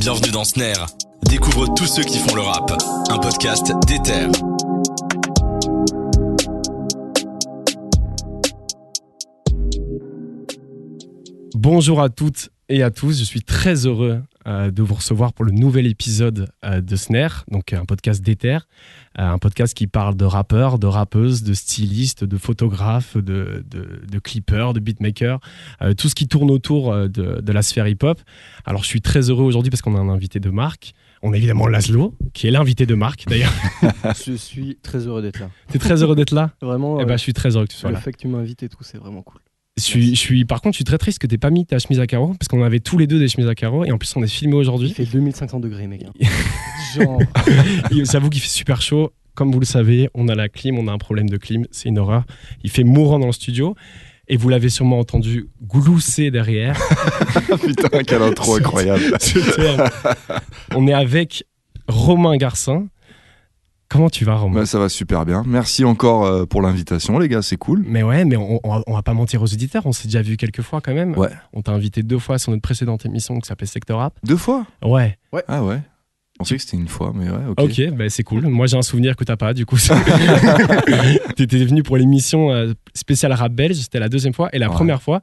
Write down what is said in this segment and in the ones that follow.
Bienvenue dans Snare. Découvre tous ceux qui font le rap. Un podcast d'Ether. Bonjour à toutes et à tous, je suis très heureux euh, de vous recevoir pour le nouvel épisode euh, de Snare, donc un podcast d'Ether, euh, un podcast qui parle de rappeurs, de rappeuses, de stylistes, de photographes, de, de, de clippers, de beatmakers, euh, tout ce qui tourne autour euh, de, de la sphère hip-hop. Alors je suis très heureux aujourd'hui parce qu'on a un invité de marque. On a évidemment Laszlo, qui est l'invité de marque d'ailleurs. Je suis très heureux d'être là. T'es très heureux d'être là? Vraiment, Eh euh, ben, je suis très heureux que tu sois le là. fait que tu m'invites et tout, c'est vraiment cool. Je suis, je suis, par contre, je suis très triste que t'aies pas mis ta chemise à carreaux parce qu'on avait tous les deux des chemises à carreaux et en plus on est filmé Il aujourd'hui. fait 2500 degrés, mec. Genre, J'avoue qu'il fait super chaud. Comme vous le savez, on a la clim, on a un problème de clim, c'est une horreur. Il fait mourant dans le studio et vous l'avez sûrement entendu glousser derrière. Putain, quelle intro incroyable. ce terme. On est avec Romain Garcin. Comment tu vas, Romain Bah, ça va super bien. Merci encore euh, pour l'invitation, les gars, c'est cool. Mais ouais, mais on, on va- on va pas mentir aux auditeurs, on s'est déjà vu quelques fois quand même. Ouais. On t'a invité deux fois sur notre précédente émission qui s'appelait Sector Rap. Deux fois Ouais. Ah ouais. Je pensais que c'était une fois, mais ouais, ok. Ok, bah c'est cool. Moi j'ai un souvenir que t'as pas du coup. T'étais venu pour l'émission euh, spéciale rap belge, c'était la deuxième fois. Et la Ouais. première fois,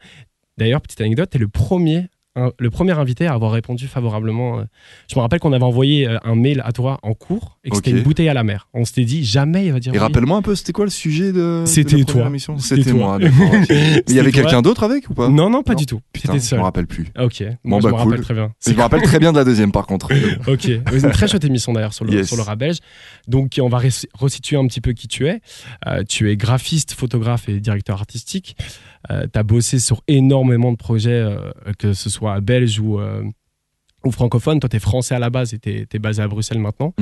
d'ailleurs, petite anecdote, t'es le premier, un- le premier invité à avoir répondu favorablement. euh. Je me rappelle qu'on avait envoyé euh, un mail à toi en cours et que c'était Ok. une bouteille à la mer. On s'était dit jamais il va dire Et oui. rappelle-moi un peu, c'était quoi le sujet de. C'était la première toi. émission C'était C'était moi, Il y avait C'était quelqu'un d'autre avec ou pas Non, non, pas Non. du tout. Putain, T'étais je seul. me rappelle plus. Ok, Bon, moi bah, je me rappelle très bien. Je me rappelle très bien de la deuxième, par contre. Ok, une très chouette émission d'ailleurs sur le, Yes. sur le rap belge. Donc on va resituer un petit peu qui tu es. Euh, tu es graphiste, photographe et directeur artistique. Tu as bossé sur énormément de projets, euh, que ce soit belge ou, euh, ou francophone. Toi, tu es français à la base et tu es, basé à Bruxelles maintenant.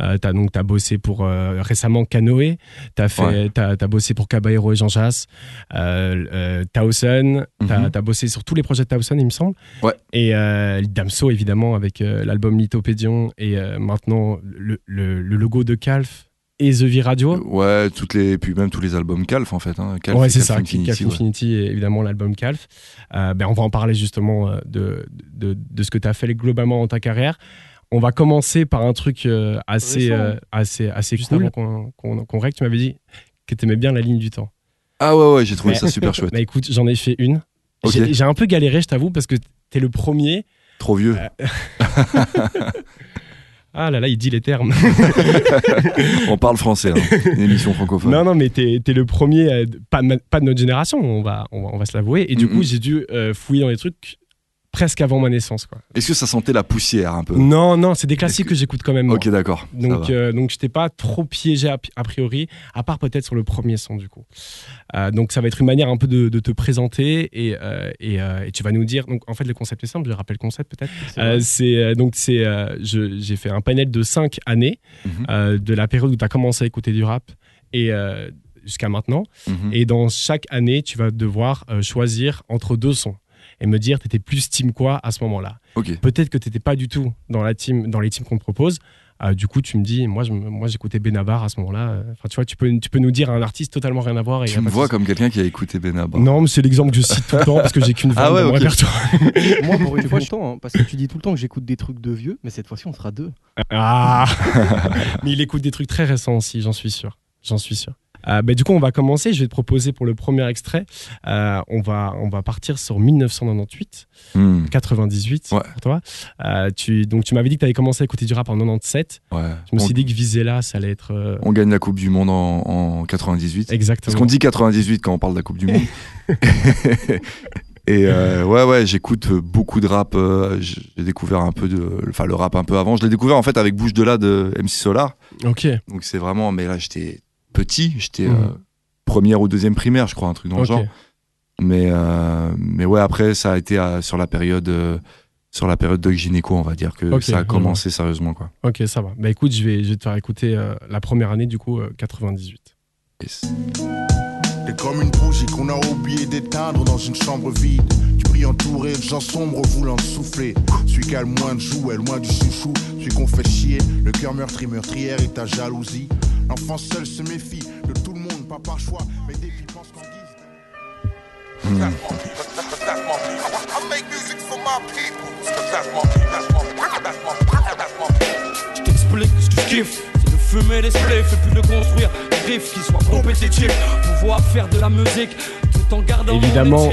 Euh, tu as donc t'as bossé pour euh, récemment Canoë, tu as, Ouais. bossé pour Caballero et Jean Jass, euh, euh, Towson, tu as, bossé sur tous les projets de Towson, il me semble. Ouais. Et euh, Damso, évidemment, avec euh, l'album Lithopédion et euh, maintenant le, le- le logo de Calf et The V Radio. Ouais, toutes les, puis même tous les albums Calf, en fait. Hein. Calf ouais, et c'est Calf ça, Infinity, Calf ouais. Infinity et évidemment l'album Calf. Euh, ben, on va en parler justement euh, de, de, de ce que tu as fait globalement dans ta carrière. On va commencer par un truc euh, assez, euh, assez, assez Juste cool avant. qu'on qu'on règle. Tu m'avais dit que tu aimais bien la ligne du temps. Ah ouais, ouais, j'ai trouvé Mais- ça super chouette. Bah écoute, j'en ai fait une. Ok. J'ai j'ai un peu galéré, je t'avoue, parce que t'es le premier. Trop vieux. Ah là là, il dit les termes. On parle français, hein. une émission francophone. non, non, mais t'es es le premier, euh, pas, de ma- pas de notre génération, on va, on va, on va se l'avouer. Et du coup, j'ai dû euh, fouiller dans les trucs presque avant ma naissance. Quoi. Est-ce que ça sentait la poussière un peu? Non, non, c'est des classiques que- que j'écoute quand même. moi. Ok, d'accord. Donc, euh, donc je t'ai pas trop piégé a, a priori, à part peut-être sur le premier son du coup. Euh, donc ça va être une manière un peu de, de te présenter et, euh, et, euh, et tu vas nous dire. Donc en fait le concept est simple, je rappelle le concept peut-être. c'est donc c'est euh, je- j'ai fait un panel de 5 années Mhm. euh, de la période où tu as commencé à écouter du rap et euh, jusqu'à maintenant. Mhm. Et dans chaque année, tu vas devoir euh, choisir entre deux sons et me dire t'étais plus team quoi à ce moment-là. Ok. Peut-être que t'étais pas du tout dans la team dans les teams qu'on te propose. Euh, du coup, tu me dis, moi, je, moi, j'écoutais Benabar à ce moment-là. Euh, Enfin, tu vois, tu peux, tu peux nous dire un artiste totalement rien à voir. Et Tu me vois comme quelqu'un qui a écouté Benabar. Non, mais c'est l'exemple que je cite tout le temps parce que j'ai qu'une vanne Ah ouais, dans mon ok. répertoire. Moi, pour une fois, je hein, parce que tu dis tout le temps que j'écoute des trucs de vieux, mais cette fois-ci, on sera deux. Ah Mais il écoute des trucs très récents aussi, j'en suis sûr. J'en suis sûr. Euh, bah, du coup, on va commencer. Je vais te proposer pour le premier extrait. euh, on, va, on va partir sur 1998, Hmm, 98 Ouais. pour toi. Euh, tu, donc, tu m'avais dit que tu avais commencé à écouter du rap en 97. ouais. Je me on, suis dit que viser là, ça allait être. on gagne la Coupe du Monde en, en 98. Exactement. Parce qu'on dit 98 quand on parle de la Coupe du Monde. Et euh, ouais, ouais, j'écoute beaucoup de rap. euh, j'ai découvert un peu de. Enfin, le rap un peu avant. Je l'ai découvert en fait avec Bouche de là de MC Solar. Ok. Donc c'est vraiment. Mais là, j'étais petit. J'étais Mhm. euh, première ou deuxième primaire, je crois, un truc dans le genre. Mais, euh, mais ouais, après, ça a été euh, sur la période. euh, sur la période de gynéco, on va dire que ça a commencé sérieusement. Quoi. Ok, ça va. Bah écoute, je vais, je vais te faire écouter la première année, du coup, euh, 98. Yes. T'es comme une bougie qu'on a oublié d'éteindre dans une chambre vide. Tu brilles entouré de gens sombres voulant te souffler. Celui qui a le moins de jouets, loin du chouchou. Celui qu'on fait chier, le cœur meurtri, meurtrière et ta jalousie. L'enfant seul se méfie de tout le monde, pas par choix, mais dès qu'il pense qu'en guise. Je t'explique ce que je kiffe. Fumer les spliffs et puis de construire des riffs qui soient compétitifs. Pouvoir faire de la musique tout en gardant mon Évidemment,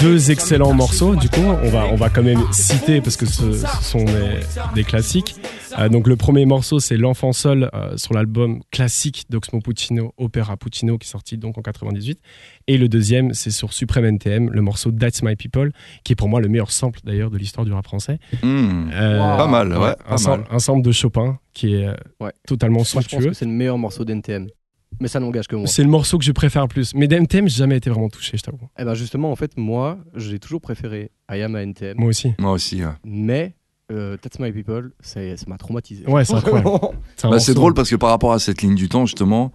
Deux excellents morceaux, du coup, on va, on va quand même citer parce que ce, ce sont des, des classiques. Euh, donc le premier morceau, c'est L'Enfant Seul euh, sur l'album classique d'Oxmo Puccino, Opera Puccino, qui est sorti donc en 98. Et le deuxième, c'est sur Supreme NTM, le morceau That's My People, qui est pour moi le meilleur sample d'ailleurs de l'histoire du rap français. Hmm. Euh, Pas mal, ouais, un, pas sam- mal. un sample de Chopin qui est euh, Ouais. totalement Moi, je pense somptueux. que c'est le meilleur morceau d'NTM. Mais ça n'engage que moi. C'est le morceau que je préfère le plus. Mais d'NTM, j'ai jamais été vraiment touché, je t'avoue. Eh ben justement, en fait, moi, j'ai toujours préféré I Am à NTM. Moi aussi. Moi aussi. ouais. Mais euh, That's My People, ça ça m'a traumatisé. Ouais, c'est incroyable. C'est Bah, drôle parce que par rapport à cette ligne du temps, justement,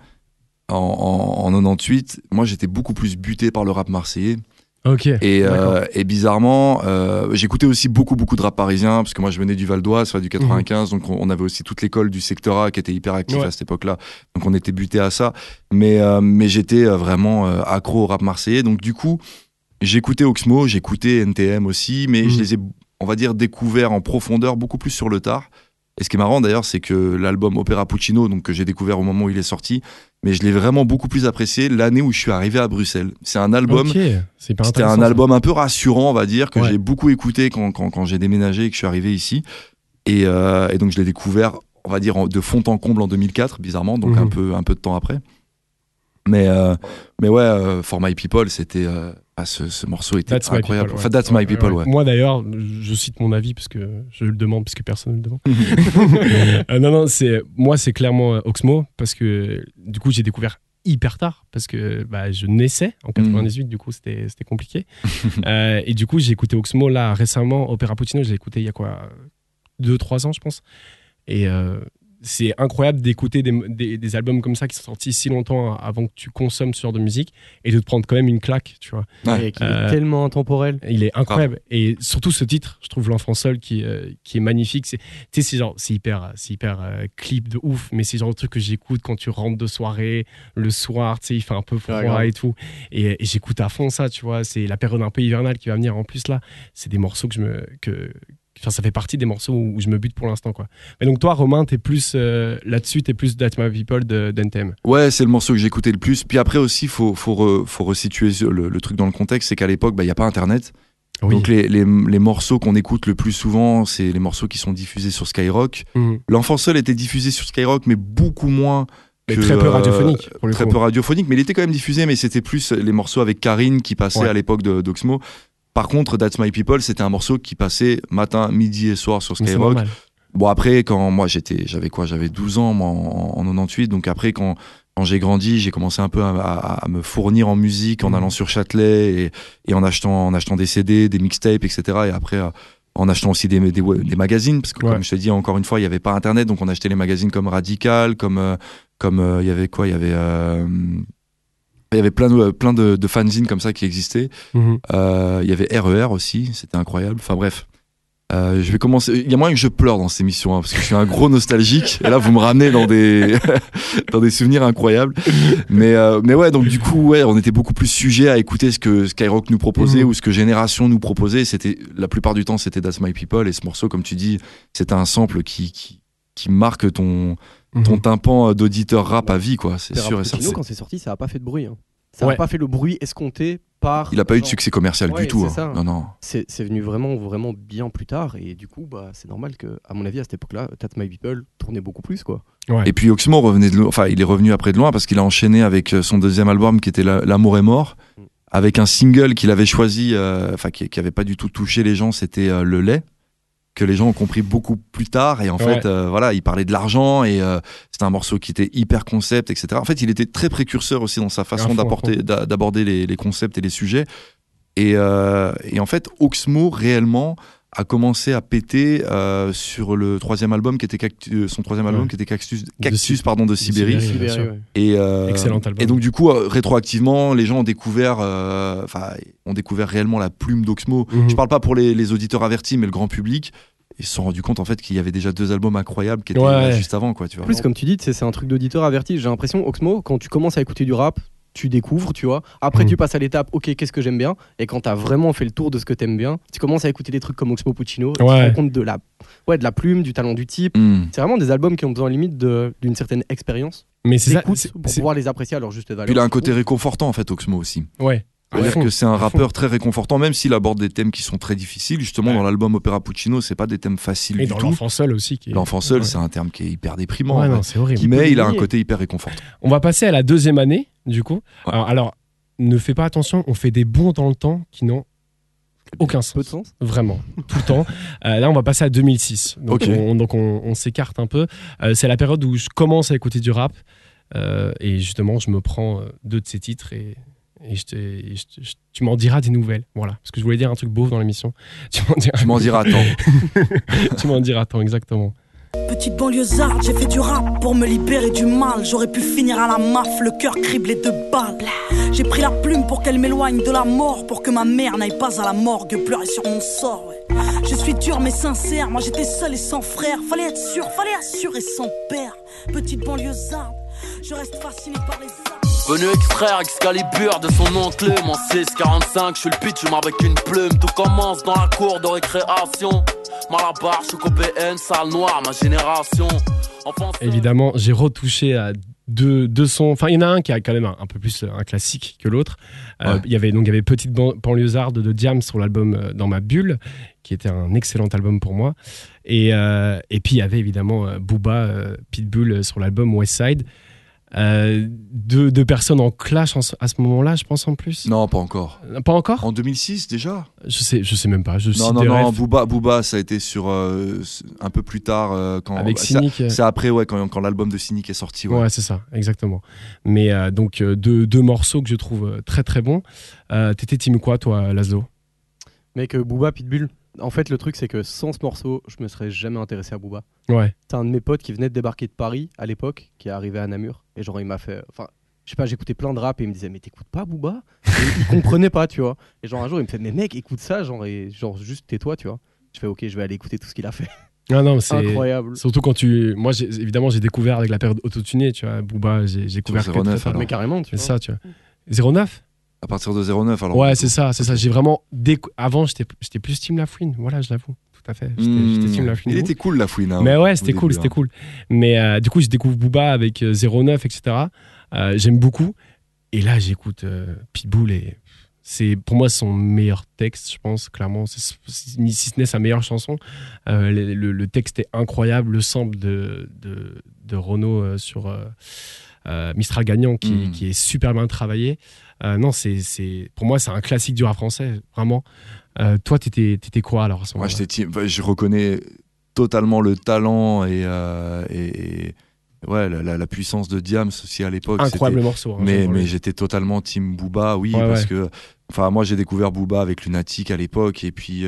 en, en, en 98, moi j'étais beaucoup plus buté par le rap marseillais. Ok. Et, euh, et bizarrement, euh, j'écoutais aussi beaucoup, beaucoup de rap parisien, parce que moi je venais du Val d'Oise, soit du 95, donc on, on avait aussi toute l'école du secteur A qui était hyper actif Ouais. à cette époque-là. Donc on était buté à ça. Mais, euh, mais j'étais vraiment euh, accro au rap marseillais. Donc du coup, j'écoutais Oxmo, j'écoutais NTM aussi, mais Mhm. je les ai, on va dire, découverts en profondeur beaucoup plus sur le tard. Et ce qui est marrant d'ailleurs, c'est que l'album Opera Puccino, donc que j'ai découvert au moment où il est sorti, mais je l'ai vraiment beaucoup plus apprécié l'année où je suis arrivé à Bruxelles. C'est un album c'était un album un peu rassurant, on va dire, que Ouais. j'ai beaucoup écouté quand, quand, quand j'ai déménagé et que je suis arrivé ici. Et, euh, et donc je l'ai découvert, on va dire, de fond en comble en 2004, bizarrement, donc Mhm. un, peu, un peu de temps après. Mais, euh, mais ouais, euh, For My People, c'était. euh, ah, ce, ce morceau était That's My incroyable. People, ouais. Enfin, That's My People, ouais. Moi d'ailleurs, je cite mon avis parce que je le demande parce que personne ne le demande. Non, non, c'est moi, c'est clairement Oxmo parce que du coup, j'ai découvert hyper tard parce que bah, je naissais en 98, du coup, c'était c'était compliqué. Et du coup, j'ai écouté Oxmo là récemment, Opera Puccino, j'ai écouté il y a quoi, 2-3 ans, je pense. Et c'est incroyable d'écouter des, des- des albums comme ça qui sont sortis si longtemps avant que tu consommes ce genre de musique et de te prendre quand même une claque, tu vois. Ouais. Et qui Euh, est tellement intemporel. Il est incroyable. Et surtout ce titre, je trouve L'Enfant Seul qui, euh, qui est magnifique. C'est, tu sais, c'est genre, c'est hyper, c'est hyper euh, clip de ouf, mais c'est genre le truc que j'écoute quand tu rentres de soirée, le soir, tu sais, il fait un peu froid Ouais, et tout. Et, et j'écoute à fond ça, tu vois. C'est la période un peu hivernale qui va venir en plus là. C'est des morceaux que je me. Que, Enfin, ça fait partie des morceaux où je me bute pour l'instant, quoi. Mais donc, toi, Romain, t'es plus euh, là-dessus, t'es plus That's My People de, d'NTM. Ouais, c'est le morceau que j'écoutais le plus. Puis après aussi, faut, faut, re- faut resituer le, le truc dans le contexte, c'est qu'à l'époque, bah, il n'y a pas Internet. Oui. Donc les, les, les morceaux qu'on écoute le plus souvent, c'est les morceaux qui sont diffusés sur Skyrock. Mhm. L'enfant seul était diffusé sur Skyrock, mais beaucoup moins. Mais que, très peu euh, radiophonique, pour très coup. peu radiophonique, mais il était quand même diffusé, mais c'était plus les morceaux avec Karine qui passaient Ouais. à l'époque de- d'Oxmo. Par contre, That's My People, c'était un morceau qui passait matin, midi et soir sur Skyrock. Bon, après, quand moi j'étais, j'avais quoi? J'avais 12 ans moi, en, en 98. Donc après, quand, quand j'ai grandi, j'ai commencé un peu à, à- à me fournir en musique en Mhm. allant sur Châtelet et, et en, achetant, en achetant des CD, des mixtapes, etc. Et après, en achetant aussi des, des, des magazines. Parce que, Ouais. comme je te dis, encore une fois, il n'y avait pas Internet. Donc on achetait les magazines comme Radical, comme. euh, comme euh, il y avait quoi? Il y avait. euh, il y avait plein de, plein de, de fanzines comme ça qui existaient. Mhm. Euh, il y avait RER aussi, c'était incroyable. Enfin bref. Euh, je vais commencer. Il y a moyen que je pleure dans cette émission hein, parce que je suis un gros nostalgique. Et là, vous me ramenez dans des dans des souvenirs incroyables. Mais euh, mais ouais, donc du coup, ouais, on était beaucoup plus sujet à écouter ce que Skyrock nous proposait Mhm. ou ce que Génération nous proposait. C'était la plupart du temps, c'était That's My People et ce morceau, comme tu dis, c'était un sample qui qui qui marque ton ton Mhm. tympan d'auditeur rap à vie, quoi. C'est sûr et certain. quand c'est sorti, ça a pas fait de bruit. hein. Ça n'a Ouais. pas fait le bruit escompté par. Il a pas eu de succès commercial Ouais, du tout. c'est hein. ça. Non, non. C'est venu vraiment, vraiment bien plus tard. Et du coup, bah, c'est normal que, à mon avis, à cette époque-là, That's My People tournait beaucoup plus. quoi. Ouais. Et puis Oxmo revenait de loin, enfin il est revenu après de loin parce qu'il a enchaîné avec euh, son deuxième album qui était La- L'amour est mort, Mm. avec un single qu'il avait choisi, euh, enfin qui, qui avait pas du tout touché les gens, c'était euh, Le lait que les gens ont compris beaucoup plus tard. Et en Ouais. fait euh, voilà il parlait de l'argent et euh, c'était un morceau qui était hyper concept etc en fait il était très précurseur aussi dans sa façon d'apporter d'aborder les, les concepts et les sujets. Et, euh, et en fait Oxmo réellement a commencé à péter euh, sur le troisième album qui était Cactus- son troisième album Ouais. qui était Cactus, De Cactus Sib- pardon de Sibérie, Sibérie. bien Sibérie, sûr. ouais. et euh, Excellent album. et donc du coup euh, rétroactivement les gens ont découvert euh, enfin ont découvert réellement la plume d'Oxmo Mhm. je parle pas pour les, les auditeurs avertis mais le grand public ils se sont rendus compte en fait qu'il y avait déjà deux albums incroyables qui étaient Ouais. là juste avant quoi tu vois En plus, comme tu dis, c'est c'est un truc d'auditeur averti. J'ai l'impression, Oxmo, quand tu commences à écouter du rap, tu découvres, tu vois. Après, Mm. tu passes à l'étape, ok, qu'est-ce que j'aime bien? Et quand t'as vraiment fait le tour de ce que t'aimes bien, tu commences à écouter des trucs comme Oxmo Puccino, tu te rends compte de la, ouais, de la plume, du talent du type. Hmm. C'est vraiment des albums qui ont besoin limite de- d'une certaine expérience Mais c'est ça. pour pouvoir les apprécier à leur juste valeur. Puis il a un côté réconfortant en fait, Oxmo aussi. Ouais. C'est-à-dire fond. que c'est un rappeur très réconfortant, même s'il aborde des thèmes qui sont très difficiles. Justement, Ouais. dans l'album Opéra Puccino, c'est pas des thèmes faciles Et du dans tout. l'enfant seul aussi. est- L'enfant seul, Ouais. c'est un terme qui est hyper déprimant. Non, c'est horrible. Mais il a un côté hyper réconfortant. On va passer à la deuxième année, du coup. Ouais. Alors, alors, ne fais pas attention, on fait des bons dans le temps qui n'ont aucun sens. Peu de sens. Vraiment, tout le temps. Euh, là, on va passer à 2006. Donc, on, donc on, on s'écarte un peu. Euh, c'est la période où je commence à écouter du rap. Euh, et justement, je me prends euh, deux de ces titres et, et je te- et je te- je- tu m'en diras des nouvelles. Voilà. Parce que je voulais dire un truc beau dans l'émission. Tu m'en diras, Tu m'en diras tant. tu m'en diras tant, exactement. Petite banlieusarde, j'ai fait du rap pour me libérer du mal. J'aurais pu finir à la maf, le cœur criblé de balles. J'ai pris la plume pour qu'elle m'éloigne de la mort, pour que ma mère n'aille pas à la morgue pleurer sur mon sort. ouais. Je suis dur mais sincère, moi j'étais seul et sans frère. Fallait être sûr, fallait assurer son père. Petite banlieusarde, je reste fasciné par les. Venu extraire Excalibur de son oncle Mon 645, je suis le pitch avec une plume Tout commence dans la cour de récréation Malabar, je suis PN, salle noire, ma génération Enfant seul. Évidemment, j'ai retouché à deux, deux sons. Enfin, il y en a un qui a quand même un, un peu plus euh, un classique que l'autre. Euh, Ouais. Il y avait donc il y avait Petite ban- banlieusarde de Diam sur l'album euh, Dans ma bulle, qui était un excellent album pour moi. Et, euh, et puis il y avait évidemment euh, Booba, euh, Pitbull euh, sur l'album West Side. Euh, deux, deux personnes en clash en à ce moment-là, je pense en plus. Non, pas encore. Pas encore En 2006 déjà Je sais, je sais même pas. Je Non, non, non, Booba, Booba, ça a été sur euh, un peu plus tard. euh, quand, avec Cynic. C'est après, ouais, quand, quand l'album de Cynic est sorti. Ouais. Ouais, c'est ça, exactement. Mais euh, donc, euh, deux, deux morceaux que je trouve très très bons. Euh, T'étais team quoi, toi, Laszlo? Mec, euh, Booba, Pitbull. En fait, le truc, c'est que sans ce morceau, je me serais jamais intéressé à Booba. Ouais. C'est un de mes potes qui venait de débarquer de Paris à l'époque, qui est arrivé à Namur. Et genre, il m'a fait. Enfin, je sais pas, j'écoutais plein de rap et il me disait, mais t'écoutes pas Booba? Et Il comprenait pas, tu vois. Et genre, un jour, il me fait, mais mec, écoute ça, genre, et genre juste tais-toi, tu vois. Je fais, ok, je vais aller écouter tout ce qu'il a fait. Ah non, mais c'est Incroyable. surtout quand tu. Moi, évidemment, j'ai découvert avec la période autotunée, tu vois, Booba, j'ai découvert que 09, très, très alors. Mais carrément, tu C'est vois. ça, tu vois. 09 À partir de 09, alors. Ouais, c'est ça, c'est ça. J'ai vraiment. Avant, j'étais j'étais plus Team Lafouine, voilà, je l'avoue. Tout à fait. J'étais Hmm. Team Lafouine. Il était cool, la fouine. hein, Mais ouais, c'était cool, hein. c'était cool. Mais euh, du coup, je découvre Booba avec euh, 09, etc. Euh, J'aime beaucoup. Et là, j'écoute euh, Pitbull et c'est pour moi son meilleur texte, je pense, clairement. Si ce n'est sa meilleure chanson. Euh, le, le- le texte est incroyable. Le sample de, de, de Renaud euh, sur euh, euh, Mistral Gagnant qui, Mm. qui est super bien travaillé. Euh, non, c'est c'est- pour moi, c'est un classique du rap français, vraiment. Euh, toi, t'étais étais quoi alors à ce team- enfin, je reconnais totalement le talent et, euh, et- ouais, la, la- la puissance de Diams aussi à l'époque. Incroyable morceau. hein, Mais, mais j'étais totalement team Booba, oui, Ouais, parce ouais. que enfin, moi j'ai découvert Booba avec Lunatic à l'époque et puis.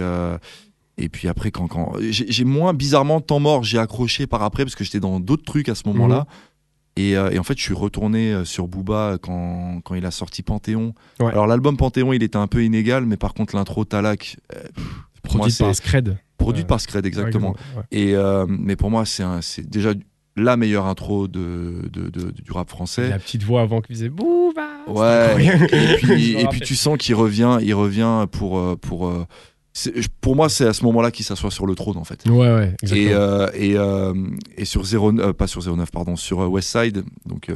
et puis après, quand, quand... j'ai j'ai moins bizarrement temps mort, j'ai accroché par après parce que j'étais dans d'autres trucs à ce moment-là. Mhm. Et, euh, et en fait, je suis retourné euh, sur Booba quand, quand il a sorti Panthéon. Ouais. Alors, l'album Panthéon, il était un peu inégal, mais par contre, l'intro Talak, euh, pour moi, Produit par Scred. produite Ouais. par Scred, exactement. Ouais. Et, euh, mais pour moi, c'est déjà la meilleure intro de, de- de- du rap français. La petite voix avant qui faisait Bouba. Ouais. Et puis, et puis tu sens qu'il revient, il revient pour. euh, pour euh, pour moi, c'est à ce moment-là qu'il s'assoit sur le trône, en fait. Ouais, ouais, exactement. Et, euh, et, euh, et sur 0, euh, pas sur 09, pardon, sur euh, West Side, donc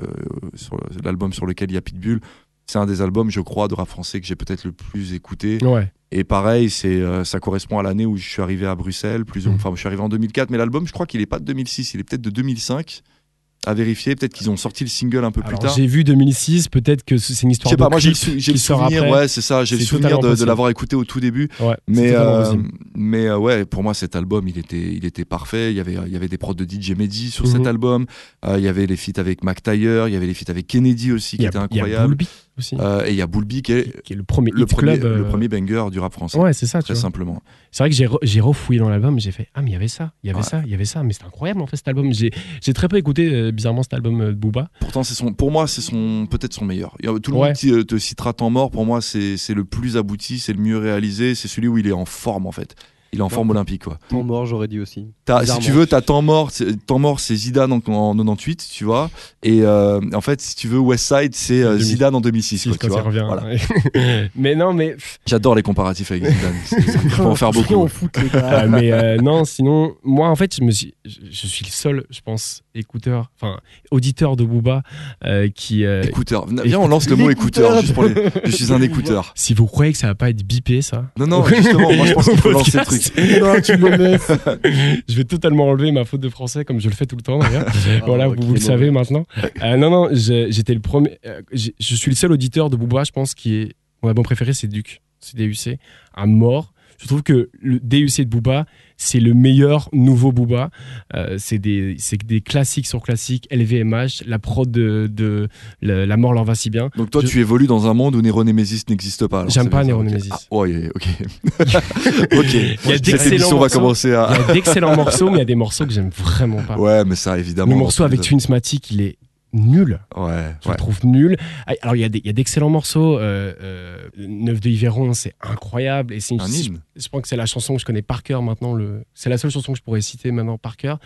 sur l'album sur lequel il y a Pitbull, c'est un des albums, je crois, de rap français que j'ai peut-être le plus écouté. Ouais. Et pareil, c'est ça correspond à l'année où je suis arrivé à Bruxelles, plus ou Mhm. enfin, je suis arrivé en 2004, mais l'album, je crois qu'il est pas de 2006, il est peut-être de 2005. À vérifier, peut-être qu'ils ont sorti le single un peu plus tard. j'ai vu 2006, peut-être que c'est une Je histoire sais de pas, moi j'ai le, souvenir, après. ouais, c'est ça, j'ai le souvenir de, l'avoir écouté au tout début. Ouais, c'est Mais, euh, mais euh, ouais, pour moi, cet album, il était, il était parfait. Il y avait, il y avait des prods de DJ Mehdi sur Mhm. cet album. Euh, il y avait les feats avec Mac Taylor. Il y avait les feats avec Kennedy aussi, qui étaient incroyables. Aussi, Euh, et il y a Bulbi qui est qui est le premier le premier, club. le euh, premier banger du rap français. Ouais, c'est ça, tu très vois. simplement. C'est vrai que j'ai re- j'ai refouillé dans l'album, j'ai fait Ah, mais il y avait ça, il y avait Ouais. ça, il y avait ça. Mais c'était incroyable en fait cet album. J'ai j'ai très peu écouté euh, bizarrement cet album de Booba. Pourtant, c'est son, pour moi, c'est son, peut-être son meilleur. Tout le Ouais. monde te, te citera temps mort. Pour moi, c'est c'est le plus abouti, c'est le mieux réalisé, c'est celui où il est en forme en fait. Il est en forme olympique, quoi. Temps mort, j'aurais dit aussi. Si tu veux, t'as temps mort, temps mort, c'est Zidane en, en 98, tu vois. Et euh, en fait, si tu veux, West Side, c'est euh, 2000. Zidane en 2006, Si, quoi, quand tu vois. revient. Voilà. ouais. mais non, mais J'adore les comparatifs avec Zidane. Il faut en faire beaucoup. au foot, euh, mais euh, non, sinon, moi en fait, je me suis, je, je suis le seul, je pense, écouteur, enfin auditeur de Booba qui. Écouteur. Viens, on lance le mot écouteur. L'écouteur. Juste pour les... Je suis un écouteur. si vous croyez que ça va pas être bipé, ça. Non, non, justement, moi je pense qu'il faut lancer le truc. Non, tu me laisses. je vais totalement enlever ma faute de français comme je le fais tout le temps d'ailleurs. voilà, Ah, vous, le savez maintenant. Euh, non, non, j'étais le premier. euh, je suis le seul auditeur de Booba, je pense, qui est. Mon album préféré, c'est Duc. C'est DUC. À mort. Je trouve que le DUC de Booba, c'est le meilleur nouveau Booba. Euh, c'est des, des classiques sur classiques, LVMH, la prod de, de la, La mort leur va si bien. Donc toi, Je- tu évolues dans un monde où Nero Nemesis n'existe pas. J'aime pas Nero ok. Nemesis. Ah, ouais, ok. ok. Il y a d'excellents morceaux. commencer Il y à. a d'excellents morceaux, mais il y a des morceaux que j'aime vraiment pas. Ouais, mais ça, évidemment. le morceau avec Twinsmatic, il est nul. Ouais, Je ouais. le trouve nul. Alors, il y a d'excellents morceaux. Euh, euh, Neuf de Yveron, c'est incroyable. Et c'est une, Un hymne. je pense que c'est la chanson que je connais par cœur maintenant. Le, c'est la seule chanson que je pourrais citer maintenant par cœur.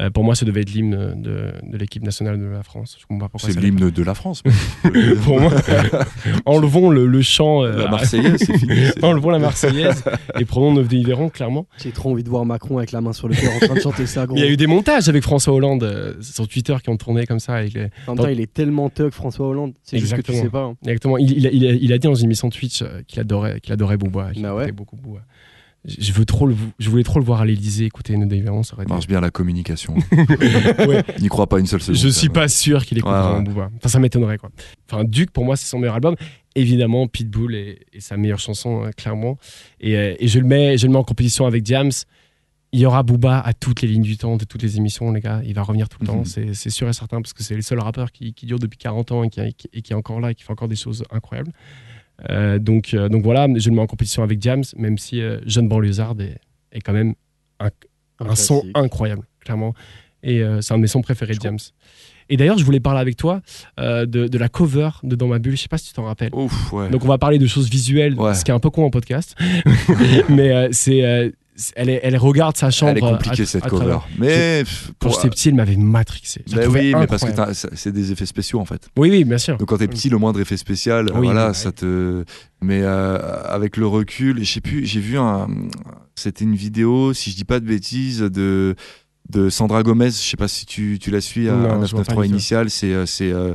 Euh, pour moi, ça devait être l'hymne de, de l'équipe nationale de la France. C'est l'hymne de la France. pour moi, enlevons le, le chant. euh, La Marseillaise, c'est fini. enlevons la Marseillaise et prenons Neuf de Yveron, clairement. J'ai trop envie de voir Macron avec la main sur le cœur en train de chanter ça, gros. Il y a eu des montages avec François Hollande euh, sur Twitter qui ont tourné comme ça. Avec les- En même temps, il est tellement thug, François Hollande. C'est juste que tu Exactement. sais pas. hein. Exactement. Il, il a, il a- il a dit dans une émission Twitch qu'il adorait, qu'il adorait Booba. qu'il Bah ouais. beaucoup Booba. Je veux trop le, je voulais trop le voir à l'Elysée écouter de Yveron. Ça marche bien la communication. Ouais. N'y crois pas une seule seconde. Je suis pas sûr qu'il écoute Ouais, vraiment ouais. Booba. Enfin, ça m'étonnerait quoi. Enfin, Duke pour moi c'est son meilleur album. Évidemment, Pitbull est, est sa meilleure chanson euh, clairement. Et, euh, et je le mets, je le mets en compétition avec Diams. Il y aura Booba à toutes les lignes du temps de toutes les émissions, les gars. Il va revenir tout le temps, Mhm. c'est c'est sûr et certain, parce que c'est le seul rappeur qui, qui dure depuis 40 ans et qui, et qui- et qui est encore là et qui fait encore des choses incroyables. Euh, donc, euh, donc voilà, je le mets en compétition avec Diams, même si euh, Jeune Banlieusard est, est quand même un, un son incroyable, clairement. Et euh, c'est un de mes sons préférés de James. Et d'ailleurs, je voulais parler avec toi de, de la cover de Dans ma bulle. Je sais pas si tu t'en rappelles. Ouf, ouais. Donc, on va parler de choses visuelles, Ouais. ce qui est un peu con en podcast. Mais c'est- elle, est- elle regarde sa chambre. Elle est compliquée cette cover. Mais Quand j'étais petit, elle m'avait matrixé. Bah trouvais oui, mais parce que c'est des effets spéciaux en fait. Oui, oui, bien sûr. Donc quand t'es petit, le moindre effet spécial, Oui, voilà, ouais. ça te. Mais euh, avec le recul, je sais plus, j'ai vu un. C'était une vidéo, si je dis pas de bêtises, de de Sandra Gomez. Je sais pas si tu, tu la suis à Non, à je vois pas 993 du tout. initial. C'est euh, c'est euh,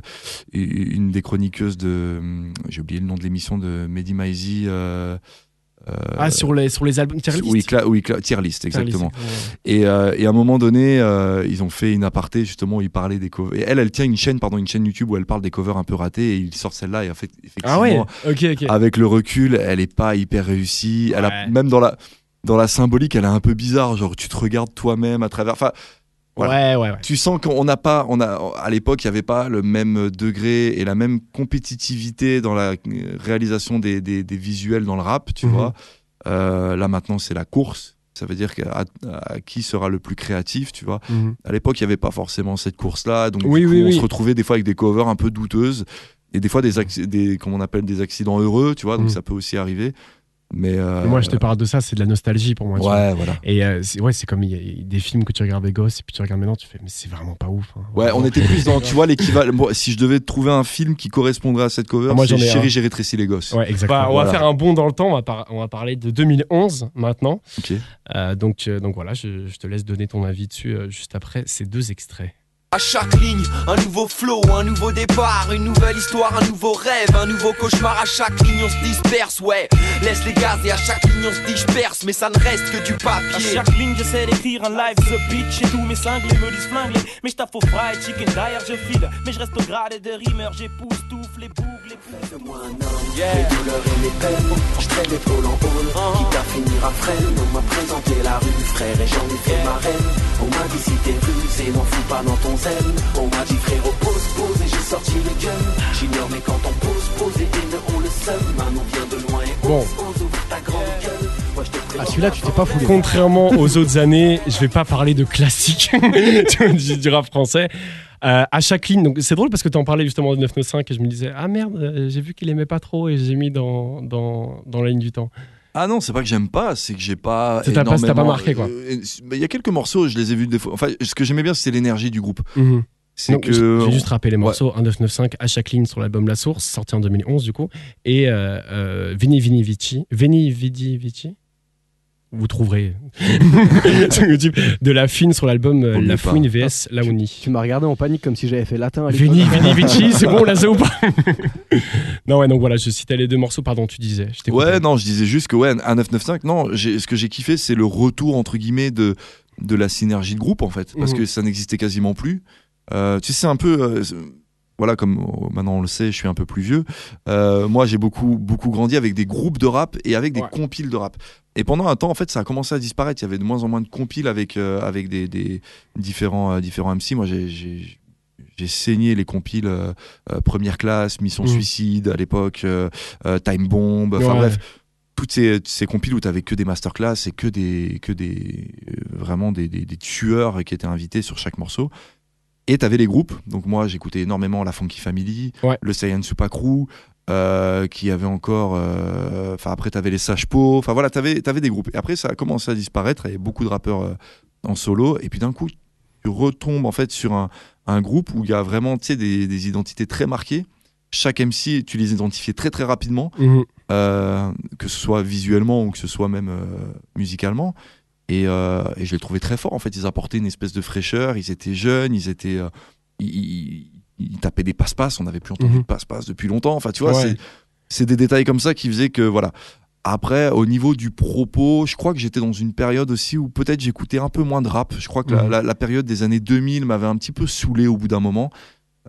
une des chroniqueuses de. J'ai oublié le nom de l'émission de Mehdi Maizi. euh, Ah, sur les, sur les albums tier list oui, tier list, Tier list, exactement. Et, euh, et à un moment donné, euh, ils ont fait une aparté justement où ils parlaient des covers. Et elle, elle tient une chaîne, pardon, une chaîne YouTube où elle parle des covers un peu ratés et ils sortent celle-là et en fait, effectivement, Ah ouais Ok, ok. avec le recul, elle est pas hyper réussie. Elle a même dans la dans la symbolique, elle est un peu bizarre. Genre, tu te regardes toi-même à travers. Enfin, voilà. Ouais, ouais, ouais. tu sens qu'on n'a pas, on a à l'époque, il n'y avait pas le même degré et la même compétitivité dans la euh, réalisation des, des, des visuels dans le rap, tu Mhm. vois. Euh, là maintenant, c'est la course. Ça veut dire qu'à à qui sera le plus créatif, tu vois. Mhm. À l'époque, il n'y avait pas forcément cette course-là, donc Oui, du coup, oui, on oui. se retrouvait des fois avec des covers un peu douteuses et des fois des, des comme on appelle des accidents heureux, tu vois. Donc Mhm. ça peut aussi arriver. Mais euh, Moi, je te parle de ça, c'est de la nostalgie pour moi. Ouais, voilà. Et euh, c'est ouais, c'est comme il y a des films que tu regardes des gosses et puis tu regardes maintenant, tu fais, mais c'est vraiment pas ouf. hein. Ouais, on était plus dans, tu vois, l'équivalent. Si je devais trouver un film qui correspondrait à cette cover, Ah, moi, c'est Chérie, j'ai rétréci les gosses. Ouais, exactement. Bah, on va faire un bond dans le temps. On va, par- on va parler de 2011 maintenant. Ok. Euh, donc, euh, donc voilà, je, je te laisse donner ton avis dessus euh, juste après ces deux extraits. À chaque ligne, un nouveau flow, un nouveau départ, une nouvelle histoire, un nouveau rêve, un nouveau cauchemar. À chaque ligne, on se disperse, ouais. Laisse les gaz et à chaque ligne, on se disperse, mais ça ne reste que du À papier. chaque ligne, j'essaie d'écrire un live, the beach et tous mes cinglés me disent flinguer. Mais je au fried chicken, derrière je file. Mais je reste au grade de rimeur, j'époustoufle les boucles, les pouces. Fais-moi un homme, les douleurs et les peines, je traîne d'épaule en hall, quitte à finir à freine. On m'a présenté la rue, frère, et j'en ai fait ma reine. On m'a dit si t'es rusé, n'en fous pas dans ton zen. On m'a dit frérot, pose, pose, et j'ai sorti le gun. J'ignore, mais quand on pose, pose, les haineux ont le seum. Maman vient de loin et Bon. ose, ouvre ta grande gueule. Moi, je te Ah, celui-là, tu t'es pas foulé. Contrairement aux autres années, je vais pas parler de classique du, du rap français. Euh, à chaque ligne, donc c'est drôle parce que tu en parlais justement de 995 et je me disais ah merde, euh, j'ai vu qu'il aimait pas trop et j'ai mis dans, dans, dans la ligne du temps. Ah non, c'est pas que j'aime pas, c'est que j'ai pas. Ça t'a pas- pas énormément- marqué, quoi. euh, Il y a quelques morceaux, je les ai vus des fois. Enfin, ce que j'aimais bien, c'est l'énergie du groupe. Mhm. C'est Donc, que. J'ai juste rappelé les morceaux 1995, à Jacqueline sur l'album La Source, sorti en 2011 du coup, et euh, euh, Vini Vini Vici, Veni Vidi Vici. Vous trouverez de la fine sur l'album euh, La. Fouine VS Laouni. Tu m'as regardé en panique comme si j'avais fait latin à. Vini Vini Vici, c'est bon, là c'est ou pas Non, ouais, donc voilà, je citais les deux morceaux, pardon, tu disais. je. Ouais, non, je disais juste que ouais, un 995, non, ce que j'ai kiffé, c'est le retour, entre guillemets, de, de la synergie de groupe, en fait, parce Mhm. que ça n'existait quasiment plus. Euh, tu sais, c'est un peu. euh, voilà, comme euh, maintenant on le sait, je suis un peu plus vieux. Euh, moi, j'ai beaucoup, beaucoup grandi avec des groupes de rap et avec des Ouais. compiles de rap. Et pendant un temps, en fait, ça a commencé à disparaître. Il y avait de moins en moins de compiles avec, euh, avec des, des différents, euh, différents MC. Moi, j'ai- saigné les compiles euh, euh, Première Classe, Mission Mhm. Suicide à l'époque, euh, Time Bomb, enfin Ouais. bref, toutes ces, ces compiles où tu avais que des masterclass et que des, que des vraiment des, des- des tueurs qui étaient invités sur chaque morceau. Et tu avais les groupes. Donc moi, j'écoutais énormément la Funky Family, Ouais. le Saiyan Super Crew, euh, qui avait encore. euh, Enfin, après, tu avais les Sage Po. Enfin voilà, tu avais, des groupes. Et après, ça a commencé à disparaître. Il y avait beaucoup de rappeurs euh, en solo. Et puis d'un coup, tu retombes en fait sur un, un groupe où il y a vraiment des, des identités très marquées. Chaque MC, tu les identifiais très très rapidement Mhm. euh, que ce soit visuellement ou que ce soit même euh, musicalement. Et, euh, et je les trouvais très forts. En fait, ils apportaient une espèce de fraîcheur. Ils étaient jeunes, ils étaient, euh, ils, ils- ils tapaient des passe-passe. On n'avait plus entendu Mhm. de passe-passe depuis longtemps. Enfin, tu vois, Ouais. c'est- des détails comme ça qui faisaient que voilà. Après, au niveau du propos, je crois que j'étais dans une période aussi où peut-être j'écoutais un peu moins de rap. Je crois que la, Mhm. la- la période des années 2000 m'avait un petit peu saoulé au bout d'un moment.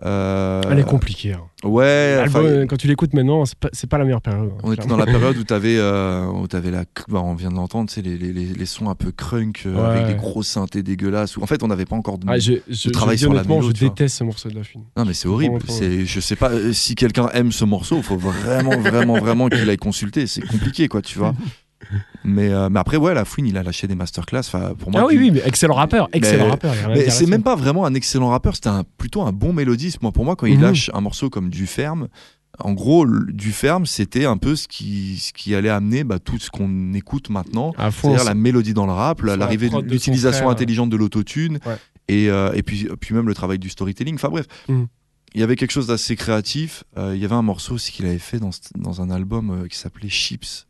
Euh, Elle est compliquée. hein. Ouais, enfin, quand tu l'écoutes maintenant, c'est pas, c'est pas la meilleure période. hein, on était dans la période où t'avais, euh, où t'avais la, bah, on vient de l'entendre, sais, les, les, les, les sons un peu crunk euh, Ouais, avec des gros synthés dégueulasses. Où, en fait, on n'avait pas encore de. Ah, je, je, je travail sur la honnêtement, mélo, je déteste ce morceau de la fine. Non, mais c'est horrible. C'est, je sais pas euh, si quelqu'un aime ce morceau, il faut vraiment, vraiment, vraiment qu'il aille consulter. C'est compliqué, quoi, tu vois. Mais, euh, mais après, ouais, la Fouine, il a lâché des masterclass. Enfin, pour moi, ah oui, oui, mais excellent rappeur, excellent Mais- rappeur. Mais c'est même pas vraiment un excellent rappeur, c'était plutôt un bon mélodiste. Moi, pour moi, quand il Mhm. lâche un morceau comme Du Ferme, en gros, Du Ferme, c'était un peu ce qui, ce qui allait amener bah, tout ce qu'on écoute maintenant. C'est-à-dire la mélodie dans le rap, la l'arrivée l'utilisation intelligente de l'autotune, Ouais. et, euh, et puis, puis même le travail du storytelling. Enfin bref, Mhm. il y avait quelque chose d'assez créatif. Euh, il y avait un morceau aussi qu'il avait fait dans, dans un album euh, qui s'appelait Chips,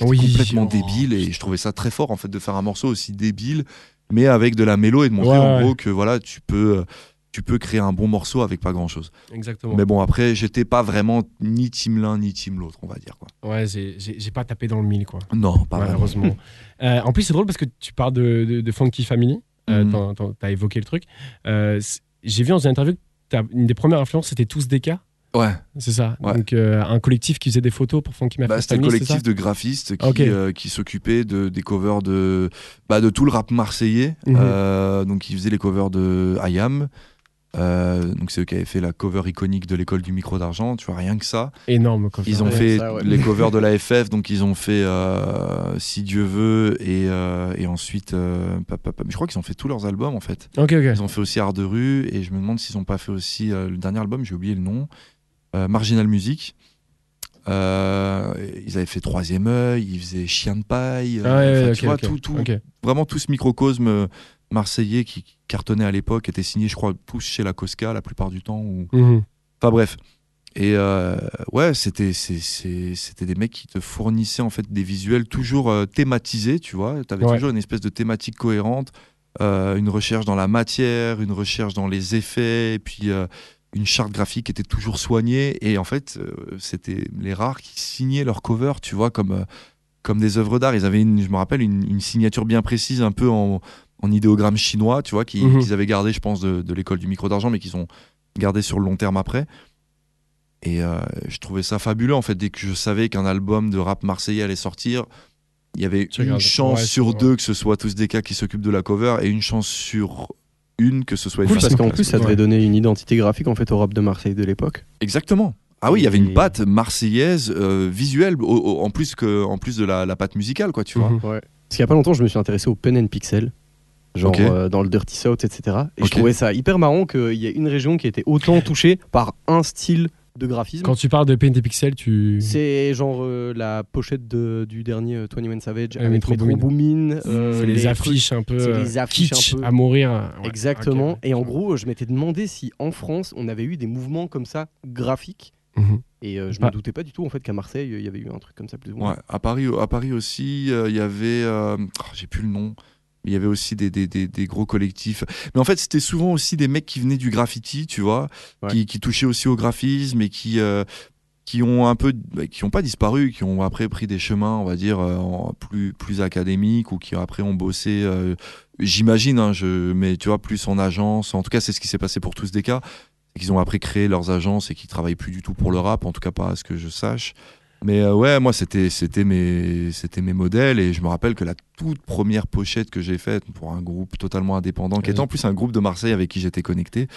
Oui. complètement Oh, débile, et je trouvais ça très fort en fait de faire un morceau aussi débile, mais avec de la mélo et de montrer Ouais, en ouais. gros que voilà, tu peux, euh, tu peux créer un bon morceau avec pas grand chose. Exactement. Mais bon, après, j'étais pas vraiment ni team l'un ni team l'autre, on va dire quoi. Ouais, j'ai pas tapé dans le mille, quoi. Non, pas malheureusement. Euh, en plus, c'est drôle parce que tu parles de, de, de Funky Family. Euh, t'en- T'as évoqué le truc. Euh, J'ai vu dans une interview que une des premières influences, c'était tous des cas. Ouais. C'est ça. Ouais. Donc, euh, un collectif qui faisait des photos pour Funky Bah, c'était c'est collectif de graphistes qui, Ok. euh, qui s'occupait de, des covers de, bah, de tout le rap marseillais. Mhm. Euh, donc, ils faisaient les covers de IAM. Euh, donc, c'est eux qui avaient fait la cover iconique de l'école du micro d'argent. Tu vois, rien que ça. Énorme. cover. Ils ont Ouais, fait ça, ouais. les covers de la FF, donc ils ont fait euh, Si Dieu veut et, euh, et ensuite, euh, pa- pa- pa- je crois qu'ils ont fait tous leurs albums en fait. Ok, ok. Ils ont fait aussi Art de rue et je me demande s'ils n'ont pas fait aussi euh, le dernier album, j'ai oublié le nom, Marginal Music. Euh, ils avaient fait Troisième œil, ils faisaient Chien de paille, euh, Ah ouais, enfin, ouais, tu vois, tout, vraiment tout ce microcosme euh, marseillais qui cartonnait à l'époque était signé, je crois, tous chez la Cosca la plupart du temps. Ou... Mhm. Enfin bref. Et euh, ouais, c'était des mecs qui te fournissaient en fait des visuels toujours euh, thématisés, tu vois. Tu avais Ouais. toujours une espèce de thématique cohérente, euh, une recherche dans la matière, une recherche dans les effets, et puis euh, une charte graphique était toujours soignée. Et en fait, euh, c'était les rares qui signaient leur cover, tu vois, comme, euh, comme des œuvres d'art. Ils avaient, une, je me rappelle, une, une signature bien précise, un peu en, en idéogramme chinois, tu vois, qui- Mhm. qu'ils avaient gardé, je pense, de, de l'école du micro d'argent, mais qu'ils ont gardé sur le long terme après. Et euh, je trouvais ça fabuleux, en fait, dès que je savais qu'un album de rap marseillais allait sortir. Il y avait une chance sur deux que ce soit tous des cas qui s'occupent de la cover et une chance sur une que ce soit une Cool, parce qu'en plus, ça devait donner une identité graphique en fait au rap de Marseille de l'époque. Exactement. Ah oui, il y avait une patte marseillaise euh, visuelle au- au- en plus que en plus de la, la patte musicale quoi, tu vois. Mhm. Ouais. Parce qu'il y a pas longtemps, je me suis intéressé au pen and pixel, genre euh, dans le Dirty South, etc. Et je trouvais ça hyper marrant qu'il y ait une région qui était autant touchée par un style de graphisme. Quand tu parles de Paint et Pixel, tu. C'est genre euh, la pochette de- du dernier euh, 21 Savage Ouais, avec Metro Metro Boomin. Boomin. euh, c'est les, trucs- affiches un peu c'est euh, les affiches kitsch un peu- à mourir. Ouais, Exactement. Et en gros, je m'étais demandé si en France, on avait eu des mouvements comme ça graphiques. Mhm. Et euh, je Pas- me doutais pas du tout en fait qu'à Marseille, il y avait eu un truc comme ça plus ou moins. Ouais, à Paris, à Paris aussi, euh, il y avait, euh, oh, j'ai plus le nom, il y avait aussi des, des, des, des gros collectifs. Mais en fait, c'était souvent aussi des mecs qui venaient du graffiti, tu vois, Ouais. qui, qui touchaient aussi au graphisme et qui, euh, qui ont un peu, bah, qui ont pas disparu, qui ont après pris des chemins, on va dire, euh, en- plus, plus académiques ou qui après ont bossé, euh, j'imagine, hein, je, mais tu vois, plus en agence. En tout cas, c'est ce qui s'est passé pour tous des cas. Qu'ils ont après créé leurs agences et qu'ils travaillent plus du tout pour le rap, en tout cas pas à ce que je sache. Mais euh, ouais, moi c'était c'était mes c'était mes modèles et je me rappelle que la toute première pochette que j'ai faite pour un groupe totalement indépendant, qui était en plus un groupe de Marseille avec qui j'étais connecté.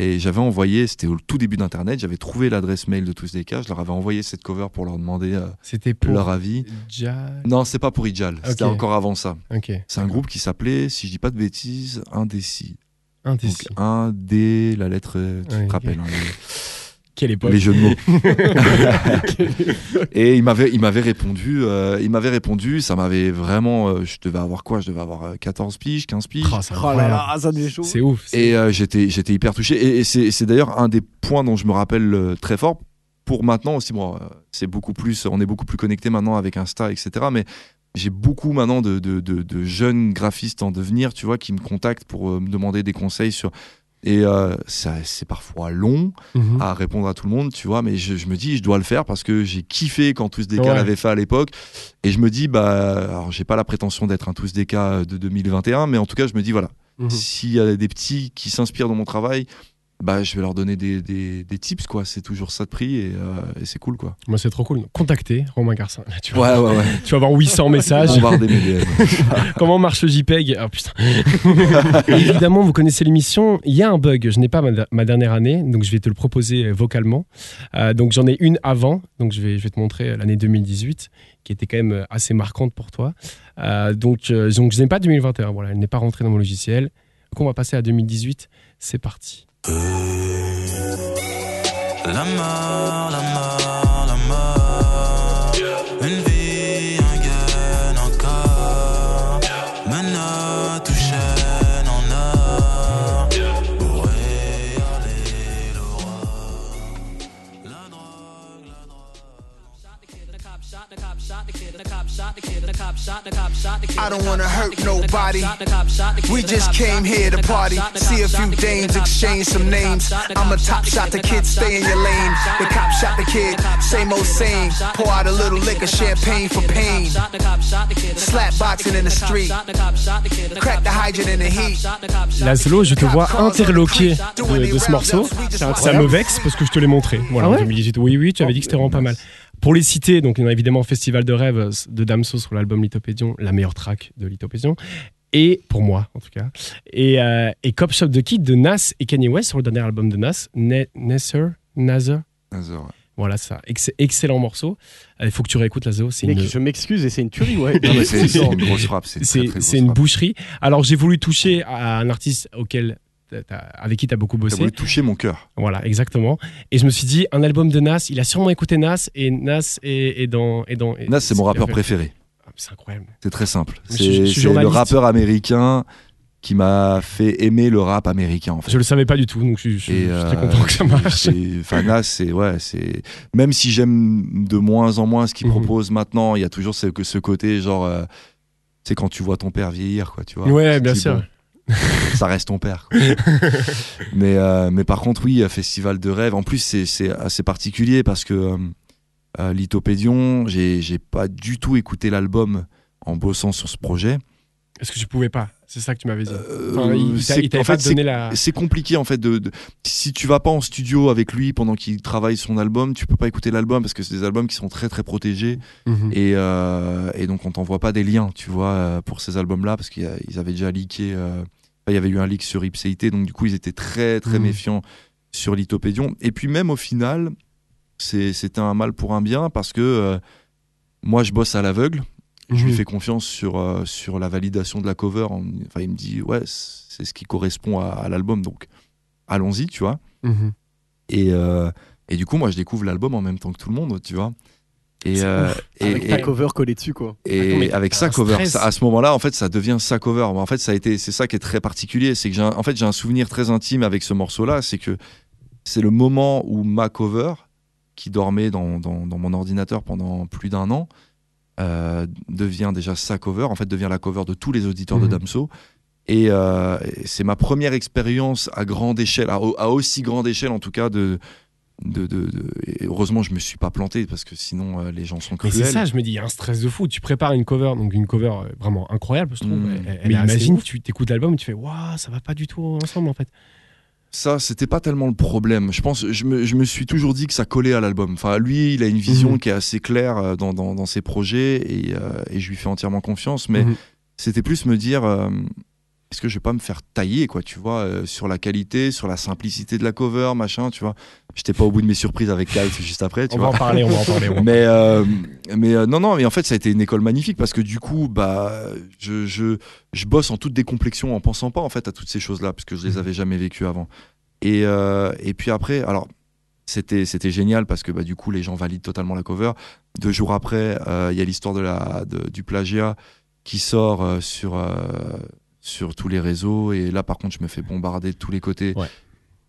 Et j'avais envoyé, c'était au tout début d'internet, j'avais trouvé l'adresse mail de tous les cas, je leur avais envoyé cette cover pour leur demander euh, C'était pour. leur avis. Non, c'est pas pour Ijal, c'était encore avant ça. C'est un groupe qui s'appelait, si je dis pas de bêtises, Indécis. Indécis. Donc un D, la lettre, euh, tu Ouais, te rappelles, hein, Quelle époque. les jeux de mots. et il m'avait, il m'avait répondu, euh, il m'avait répondu, ça m'avait vraiment, euh, je devais avoir quoi? Je devais avoir euh, 14 piges, 15 piges? Oh, c'est Oh là incroyable. là, ça chaud. C'est ouf. c'est- Et euh, j'étais, j'étais hyper touché. Et, et c'est, c'est d'ailleurs un des points dont je me rappelle euh, très fort. Pour maintenant aussi, bon, euh, c'est beaucoup plus, on est beaucoup plus connecté maintenant avec Insta, etc. Mais j'ai beaucoup maintenant de, de, de- de jeunes graphistes en devenir, tu vois, qui me contactent pour euh, me demander des conseils sur. Et euh, c'est parfois long Mhm. à répondre à tout le monde, tu vois, mais je, je me dis, je dois le faire parce que j'ai kiffé quand Tous des cas Ouais. l'avait fait à l'époque. Et je me dis, bah, alors j'ai pas la prétention d'être un Tous des cas de 2021, mais en tout cas, je me dis, voilà, Mhm. s'il y a des petits qui s'inspirent de mon travail, bah, je vais leur donner des, des, des tips, quoi. C'est toujours ça de prix et, euh, et c'est cool, quoi. Moi, c'est trop cool. Contactez Romain Garcin. Là, tu, vas, ouais, ouais. tu vas avoir 800 messages. Comment marche le JPEG? Ah putain. Évidemment, vous connaissez l'émission. Il y a un bug. Je n'ai pas ma, ma dernière année, donc je vais te le proposer euh, vocalement. Euh, donc j'en ai une avant. Donc je vais, je vais te montrer l'année 2018, qui était quand même assez marquante pour toi. Euh, donc, donc je n'ai pas 2021. Voilà, elle n'est pas rentrée dans mon logiciel. Donc on va passer à 2018. C'est parti. La mort, la mort, la mort. I don't wanna hurt nobody. We just came here to party, see a few dames, exchange some names. I'm a top shot, the kid, stay in your lane. The cop shot the kid, same old same. Pour out a little liquor, champagne for pain. Slap boxing in the street, crack the hydrant in the heat. Laszlo, je te vois interloqué de, de ce morceau. Ça me vexe parce que je te l'ai montré. Voilà, Ah en ouais 2018. Oui, oui, tu avais dit que c'était vraiment pas mal. Pour les citer, donc il y a évidemment Festival de rêve de Damso sur l'album Lithopédion, la meilleure track de Lithopédion. Et pour moi, en tout cas. Et, euh, et Cop Shop de Kid de Nas et Kanye West sur le dernier album de Nas, Nasser, Nasser. Ouais. Voilà ça, Ex- excellent morceau. Euh, Il faut que tu réécoutes Lazo, c'est Mec, une, je m'excuse et c'est une tuerie, ouais. C'est, une grosse frappe. C'est, une boucherie. Alors j'ai voulu toucher à un artiste auquel avec qui tu as beaucoup bossé. voulu toucher mon cœur. Voilà, exactement. Et je me suis dit, un album de Nas, il a sûrement écouté Nas, et Nas est, est dans... Est dans est- Nas, c'est mon rappeur préféré. Ah, C'est incroyable. C'est très simple. C'est, je je le rappeur américain qui m'a fait aimer le rap américain, en fait. Je le savais pas du tout, donc je, je- je Et, suis très euh, content que ça marche. Enfin, Nas, c'est ouais, c'est même si j'aime de moins en moins ce qu'il Mhm. propose maintenant, il y a toujours ce, ce côté genre, euh, c'est quand tu vois ton père vieillir, quoi, tu vois. Ouais, Tu bien sûr. bon, ça reste ton père. quoi. mais euh, mais par contre, oui, euh, festival de rêve. En plus, c'est assez particulier parce que euh, euh, Lithopédion, j'ai pas du tout écouté l'album en bossant sur ce projet. Est-ce que tu pouvais pas C'est ça que tu m'avais dit. Enfin, il il en fait, c'est- la... compliqué en fait de, de- si tu vas pas en studio avec lui pendant qu'il travaille son album tu peux pas écouter l'album parce que c'est des albums qui sont très très protégés Mhm. et, euh, et donc on t'envoie pas des liens tu vois pour ces albums là parce qu'ils ils avaient déjà leaké euh, il y avait eu un leak sur Ipséité donc du coup ils étaient très très Mhm. méfiants sur Lithopédion et puis même au final c'est c'était un mal pour un bien parce que euh, moi je bosse à l'aveugle je lui Mhm. fais confiance sur, euh, sur la validation de la cover. En- Enfin, il me dit, ouais, c'est ce qui correspond à, à l'album, donc allons-y, tu vois. Mhm. Et, euh, Et du coup, moi, je découvre l'album en même temps que tout le monde, tu vois. Et, euh, et, Avec et- ta cover collée dessus, quoi. et Attends, mais avec sa cover, ça- à ce moment-là, en fait, ça devient sa cover. En fait, ça a été, c'est ça qui est très particulier, c'est que j'ai, un- en fait, j'ai un souvenir très intime avec ce morceau-là, c'est que c'est le moment où ma cover, qui dormait dans, dans, dans mon ordinateur pendant plus d'un an, euh, devient déjà sa cover. En fait, devient la cover de tous les auditeurs Mhm. de Damso. Et euh, et c'est ma première expérience à grande échelle, à, à aussi grande échelle en tout cas de. De, de- de- et heureusement, je me suis pas planté parce que sinon euh, les gens sont Mais cruels. c'est ça, je me dis, il y a un stress de fou. Tu prépares une cover, donc une cover euh, vraiment incroyable, je trouve. Mm. Elle- elle Mais imagine, tu t'écoutes l'album et tu fais, waouh, ça va pas du tout ensemble en fait. Ça, c'était pas tellement le problème. Je pense, je me, je me suis toujours dit que ça collait à l'album. Enfin, lui, il a une vision Mhm. qui est assez claire euh, dans, dans, dans ses projets et, euh, et je lui fais entièrement confiance. Mais Mhm. c'était plus me dire, euh, est-ce que je vais pas me faire tailler, quoi, tu vois, euh, sur la qualité, sur la simplicité de la cover, machin, tu vois. J'étais pas au bout de mes surprises avec Kalt juste après, tu On vois. va en parler, on va en parler. on va en Mais, euh, mais euh, non, non, mais en fait, ça a été une école magnifique parce que du coup, bah, je, je, je bosse en toute décomplexion en pensant pas en fait à toutes ces choses-là parce que je les avais jamais vécues avant. Et, et puis après, alors, c'était, c'était génial parce que bah, du coup, les gens valident totalement la cover. Deux jours après, il y a l'histoire de la, de- du plagiat qui sort sur, sur tous les réseaux. Et là, par contre, je me fais bombarder de tous les côtés. Ouais.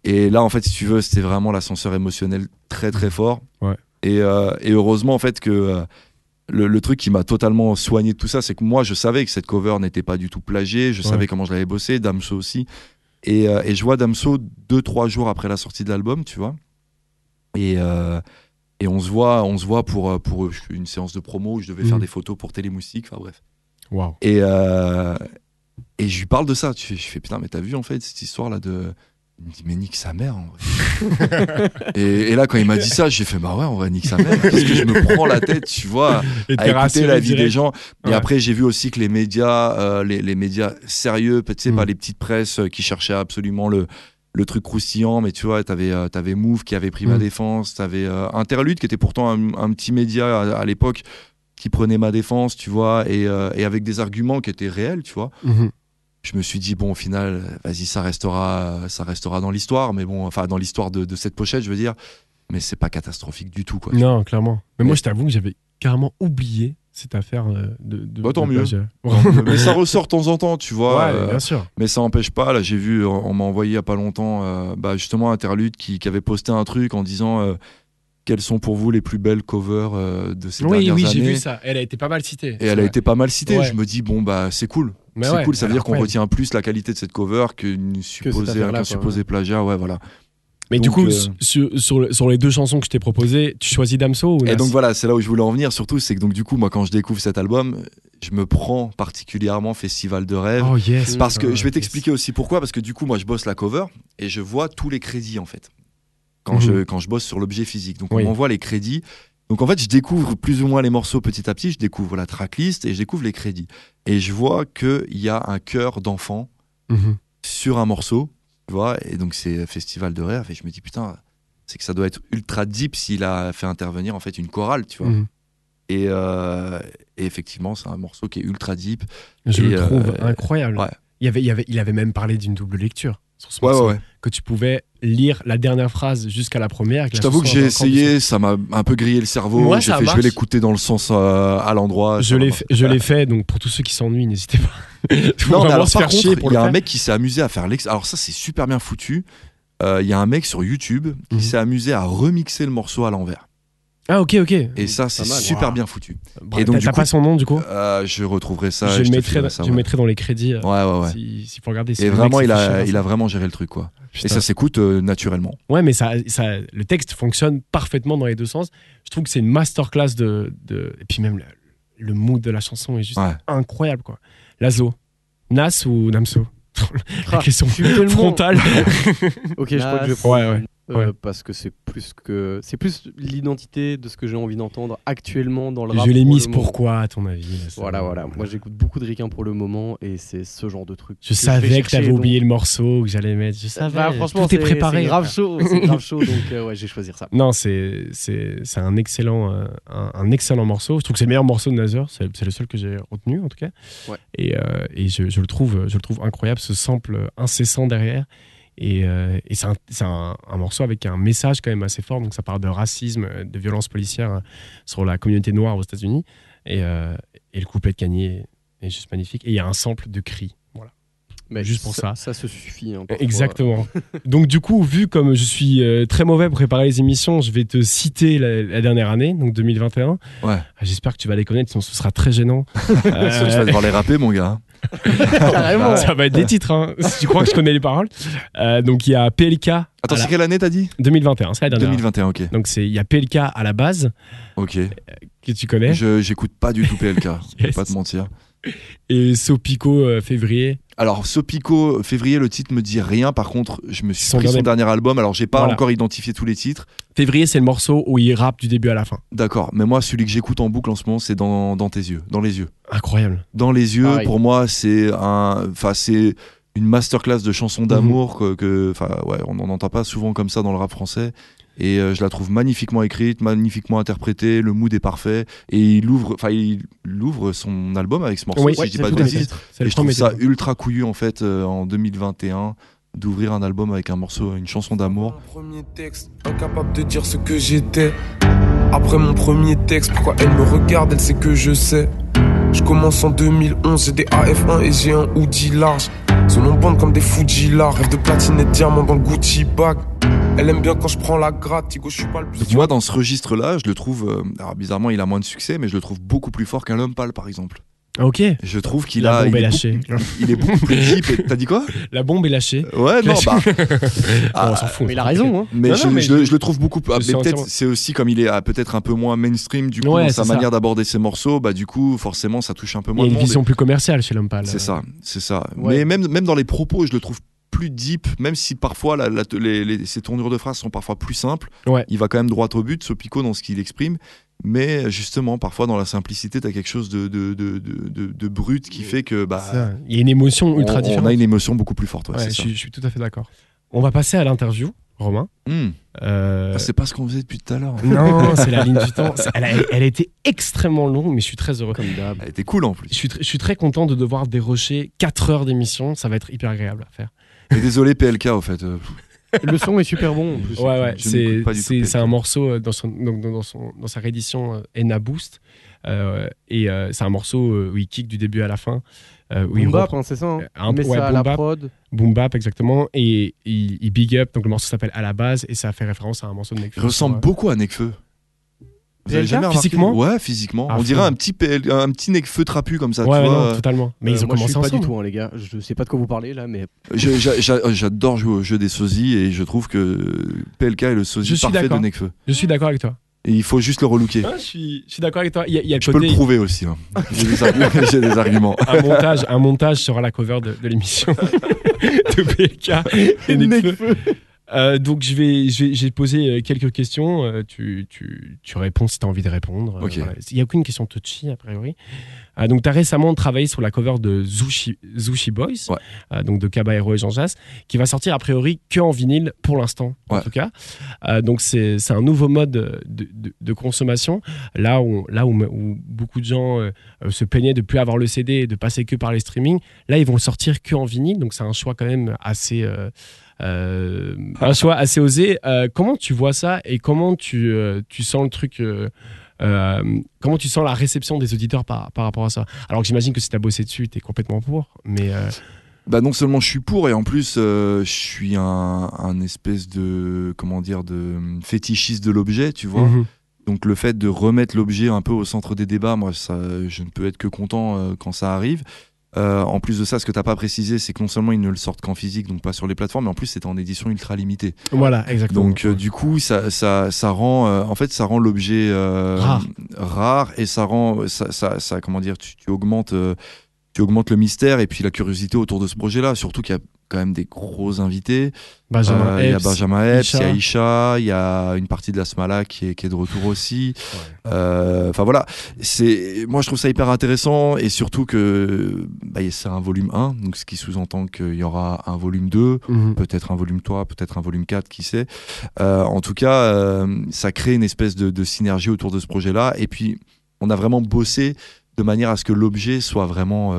Et là, en fait, si tu veux, c'était vraiment l'ascenseur émotionnel très, très fort. Ouais. Et, euh, et heureusement, en fait, que euh, le, le truc qui m'a totalement soigné de tout ça, c'est que moi, je savais que cette cover n'était pas du tout plagiée. Je Ouais. savais comment je l'avais bossé, Damso aussi. Et, euh, et je vois Damso deux, trois jours après la sortie de l'album, tu vois. Et, et on se voit, on se voit pour, pour une séance de promo où je devais faire Mhm. des photos pour Télémoustique. Enfin bref. Waouh. Et, euh, et je lui parle de ça. Tu fais- Je fais putain, mais t'as vu en fait cette histoire là de. Il me dit, mais nique sa mère en vrai. et, et là, quand il m'a dit ça, j'ai fait, bah ouais, en vrai, nique sa mère. Parce que je me prends la tête, tu vois, Et à écouter la vie direct. des gens. Et Ouais. après, j'ai vu aussi que les médias, euh, les, les médias sérieux, tu sais, Mm. pas les petites presses euh, qui cherchaient absolument le, le truc croustillant, mais tu vois, t'avais euh, avais Move qui avait pris ma Mm. défense, t'avais euh, Interlude qui était pourtant un, un petit média à, à l'époque qui prenait ma défense, tu vois, et, euh, et avec des arguments qui étaient réels, tu vois. Mhm. Je me suis dit, bon, au final, vas-y, ça restera, ça restera dans l'histoire, mais bon, enfin, dans l'histoire de, de cette pochette, je veux dire, mais c'est pas catastrophique du tout, quoi. Non, clairement. Mais moi, je t'avoue que j'avais carrément oublié cette affaire euh, de. de Bah, tant de mieux. mais ça ressort de temps en temps, tu vois. Ouais, euh, bien sûr. Mais ça n'empêche pas, là j'ai vu, on, m'a envoyé il y a pas longtemps, euh, bah, justement Interlude qui, qui avait posté un truc en disant euh, quelles sont pour vous les plus belles covers de ces Oui, dernières oui, années. j'ai vu ça. Elle a été pas mal citée. Et elle a été pas mal citée. Ouais. Je me dis bon bah c'est cool, c'est ouais, cool. Ça veut dire qu'on retient plus la qualité de cette cover qu'une supposée, qu'un supposé ouais. plagiat. Ouais voilà. Mais du coup, euh, sur, sur, le- sur les deux chansons que je t'ai proposées, tu choisis Damso ou Et donc voilà, c'est là où je voulais en venir. Surtout, c'est que donc du coup, moi, quand je découvre cet album, je me prends particulièrement Festival de rêve. Oh yes. Parce que putain, je vais yes. t'expliquer aussi pourquoi. Parce que du coup, moi, je bosse la cover et je vois tous les crédits en fait. Quand, Mhm. je, quand je bosse sur l'objet physique. Donc, Oui. on m'envoie les crédits. Donc, en fait, je découvre plus ou moins les morceaux petit à petit. Je découvre la tracklist et je découvre les crédits. Et je vois qu'il y a un cœur d'enfant Mhm. sur un morceau. Tu vois Et donc, c'est Festival de rêve. Et je me dis, putain, c'est que ça doit être ultra deep s'il a fait intervenir en fait une chorale, tu vois. Mhm. Et, euh, et effectivement, c'est un morceau qui est ultra deep. Je Et, le trouve euh, incroyable. ouais. Il, avait, il, avait, il avait même parlé d'une double lecture sur ce Ouais, morceau. ouais, ouais. Que tu pouvais lire la dernière phrase jusqu'à la première. Je t'avoue que j'ai essayé, ça m'a un peu grillé le cerveau. Fait, je vais l'écouter dans le sens euh, à l'endroit. Je l'ai fait, je l'ai fait, donc pour tous ceux qui s'ennuient, n'hésitez pas. Non, mais alors, par faire contre, chier pour il y a un mec qui s'est amusé à faire l'ex. Alors ça, c'est super bien foutu. Euh, Il y a un mec sur YouTube qui Mhm. s'est amusé à remixer le morceau à l'envers. Ah ok ok. Et ça, c'est super Wow. bien foutu. Et donc, t'as pas son nom du coup? Euh, je retrouverai ça. Je le mettrai, je ouais. mettrai dans les crédits. euh, Ouais, ouais, ouais. si- S'il faut regarder. si Et vraiment, il a, il a vraiment géré le truc, quoi. Et ça s'écoute euh, naturellement. Ouais, mais ça, ça, le texte fonctionne parfaitement dans les deux sens. Je trouve que c'est une masterclass de, de. Et puis même le, le mood de la chanson est juste Ouais. incroyable, quoi. Lazo, Nas ou Namso? La Ah, question frontale. Ok, je crois que je vais Ouais, prendre, ouais. Euh, ouais. parce que c'est plus que c'est plus l'identité de ce que j'ai envie d'entendre actuellement dans le rap. Je l'ai mise pourquoi, à ton avis Voilà, voilà. Moi, j'écoute beaucoup de Ricain pour le moment et c'est ce genre de truc. Je que savais vais que t'avais donc- oublié le morceau que j'allais mettre. Je savais. Bah, franchement, tout est préparé. C'est grave chaud, c'est grave chaud, donc euh, ouais, je vais choisir ça. Non, c'est c'est c'est un excellent euh, un, un excellent morceau. Je trouve que c'est le meilleur morceau de Nazar. C'est c'est le seul que j'ai retenu en tout cas. Ouais. Et, euh, et je, je le trouve je le trouve incroyable ce sample incessant derrière. Et, euh, et c'est un, c'est un- un morceau avec un message quand même assez fort. Donc ça parle de racisme, euh, de violence policière euh, sur la communauté noire aux États-Unis. Et, euh, et le couplet de Kanye est, est juste magnifique. Et il y a un sample de cri. Voilà. Mais Juste pour ça. Ça se suffit. hein. Exactement. donc du coup, vu comme je suis euh, très mauvais pour préparer les émissions, je vais te citer la, la dernière année, donc 2021. Ouais. Ah, J'espère que tu vas les connaître, sinon ce sera très gênant. Tu vas devoir les rapper, mon gars. Carrément. Ça va être des titres, hein, si tu crois que je connais les paroles. Euh, donc il y a PLK. Attends, à c'est la- quelle année t'as dit? 2021, c'est la dernière. 2021, ok. Donc c'est il y a PLK à la base Ok. que tu connais Je j'écoute pas du tout PLK. Je vais Yes. pas te mentir. Et Sopico euh, février. Alors, Sopico, février, le titre me dit rien. Par contre, je me suis Son pris son dernier- album. Alors, j'ai pas Voilà. encore identifié tous les titres. Février c'est le morceau où il rappe du début à la fin. D'accord. Mais moi, celui que j'écoute en boucle en ce moment, c'est dans, dans tes yeux. Dans les yeux. Incroyable. Dans les yeux, Pareil. pour moi, c'est un. Enfin, c'est une masterclass de chansons d'amour que- que. Enfin, ouais, on n'en entend pas souvent comme ça dans le rap français. Et euh, je la trouve magnifiquement écrite, magnifiquement interprétée. Le mood est parfait. Et il ouvre, enfin, il ouvre son album avec ce morceau. Oui, si Ouais, je dis c'est pas de bêtises. Et je trouve ça ultra couillu en fait euh, en 2021 d'ouvrir un album avec un morceau, une chanson d'amour. Mon premier texte, incapable de dire ce que j'étais. Après mon premier texte, pourquoi elle me regarde, elle sait que je sais. Je commence en 2011, j'ai des AF1 et j'ai un hoodie large. Son nom bande comme des Fujila, rêve de platine et de diamant dans le Gucci bag. Elle aime bien quand je prends la gratte, Tigo, je suis pas le plus. Donc moi dans ce registre-là, je le trouve, euh, alors bizarrement il a moins de succès, mais je le trouve beaucoup plus fort qu'un L'Homme Pâle par exemple. Ah, Ok. Je trouve qu'il La a, bombe il est lâchée. beaucoup, il est beaucoup plus deep. T'as dit quoi? La bombe est lâchée. Ouais non bah. on s'en fout. Mais il a raison. Hein. Mais, Non, je, non, mais je le, je le trouve beaucoup plus. ah, peut-être entièrement- c'est aussi comme il est ah, peut-être un peu moins mainstream du coup Ouais, dans sa ça. manière d'aborder ses morceaux, bah du coup forcément ça touche un peu Il y moins a une monde. vision plus commerciale chez l'homme pâle. C'est ça, c'est ça. Ouais. Mais même, même dans les propos, je le trouve plus deep, même si parfois la- la- les, les- ses tournures de phrases sont parfois plus simples. Ouais. Il va quand même droit au but, ce Pico, dans ce qu'il exprime. Mais justement, parfois dans la simplicité, tu as quelque chose de, de, de, de, de- de brut qui fait que bah, Ça, Il y a une émotion on, ultra on différente. a une émotion beaucoup plus forte. ouais, je, ça. suis, je suis tout à fait d'accord. On va passer à l'interview, Romain. Hmm. Euh, Ah, c'est pas ce qu'on faisait depuis tout à l'heure. non, c'est la ligne du temps. Elle a, elle a été extrêmement longue, mais je suis très heureux. Comme d'hab. Elle était cool en plus. Je suis, je suis très content de devoir dérocher 4 heures d'émission. Ça va être hyper agréable à faire. Et désolé PLK au fait. euh, Le son est super bon. en plus. Ouais, ouais. C'est un morceau euh, dans, son, donc, dans, dans son, dans sa réédition euh, Enna Boost. Euh, et euh, c'est un morceau euh, où il kick du début à la fin. euh, où il Boom bap, hein, c'est ça. Hein. Un- Mais ouais, ça à boom la bap. prod. Boom bap, exactement. Et il, il big up. Donc le morceau s'appelle À la base. Et ça fait référence à un morceau de Nekfeu. Il ressemble beaucoup à Nekfeu. Vous avez PLK, jamais remarqué physiquement Ouais, physiquement. Ah, On dirait un petit, PL un petit Nekfeu trapu comme ça. Ouais, tu ouais, vois. non, totalement. Mais Euh, ils ont moi, je commencé suis pas ensemble. du tout, hein, les gars. Je sais pas de quoi vous parlez là, mais J'adore jouer au jeu des sosies et je trouve que PLK est le sosie Je parfait de d'accord. Nekfeu. Je suis d'accord avec toi. Et il faut juste le relooker. Ah, je suis, je suis d'accord avec toi. Il y a, il y a le Je peux le prouver aussi. hein. J'ai des, arguments- j'ai des arguments. un montage, un montage sera la cover de, de l'émission de PLK et Nekfeu. Euh, donc je vais, je vais, j'ai posé euh, quelques questions. euh, tu, tu, tu réponds si tu as envie de répondre. Euh, Ok. voilà. Il n'y a aucune question touchy a priori. Euh, donc tu as récemment travaillé sur la cover de Zushi, Zushi Boys, Ouais. euh, donc de Caballero et Jean Jass, qui va sortir a priori que en vinyle pour l'instant, en tout cas. Euh, donc c'est un nouveau mode de, de- de consommation. Là où, là où, où beaucoup de gens se plaignaient de plus avoir le CD et de passer que par les streamings, là ils vont sortir que en vinyle. Donc c'est un choix quand même assez euh, un choix assez osé. Euh, comment tu vois ça et comment tu, euh, tu sens le truc Comment tu sens la réception des auditeurs par, par rapport à ça? Alors que j'imagine que si tu as bossé dessus, tu es complètement pour. Mais euh, Bah non seulement je suis pour et en plus euh, je suis un, un espèce de comment dire de fétichiste de l'objet, tu vois. mhm. Donc le fait de remettre l'objet un peu au centre des débats, moi, ça, je ne peux être que content euh, quand ça arrive. Euh, en plus de ça, ce que tu n'as pas précisé, c'est que non seulement ils ne le sortent qu'en physique, donc pas sur les plateformes, mais en plus c'est en édition ultra limitée. voilà, exactement. Donc euh, du coup, ça, ça, ça rend, euh, en fait, ça rend l'objet euh, Rare. rare et ça rend, ça, ça, ça- comment dire, tu, tu augmentes, euh, tu augmentes le mystère et puis la curiosité autour de ce projet-là. Surtout qu'il y a quand même des gros invités. Benjamin Euh, Il y a Epps, Benjamin Epps, il y a Isha. Il y a une partie de la Smala qui est, qui est de retour aussi. Euh, Enfin voilà, c'est moi je trouve ça hyper intéressant et surtout que bah, c'est un volume 1, donc ce qui sous-entend qu'il y aura un volume 2, Mhm. peut-être un volume 3, peut-être un volume 4, qui sait. Euh, en tout cas, ça crée une espèce de, de synergie autour de ce projet-là et puis on a vraiment bossé de manière à ce que l'objet soit vraiment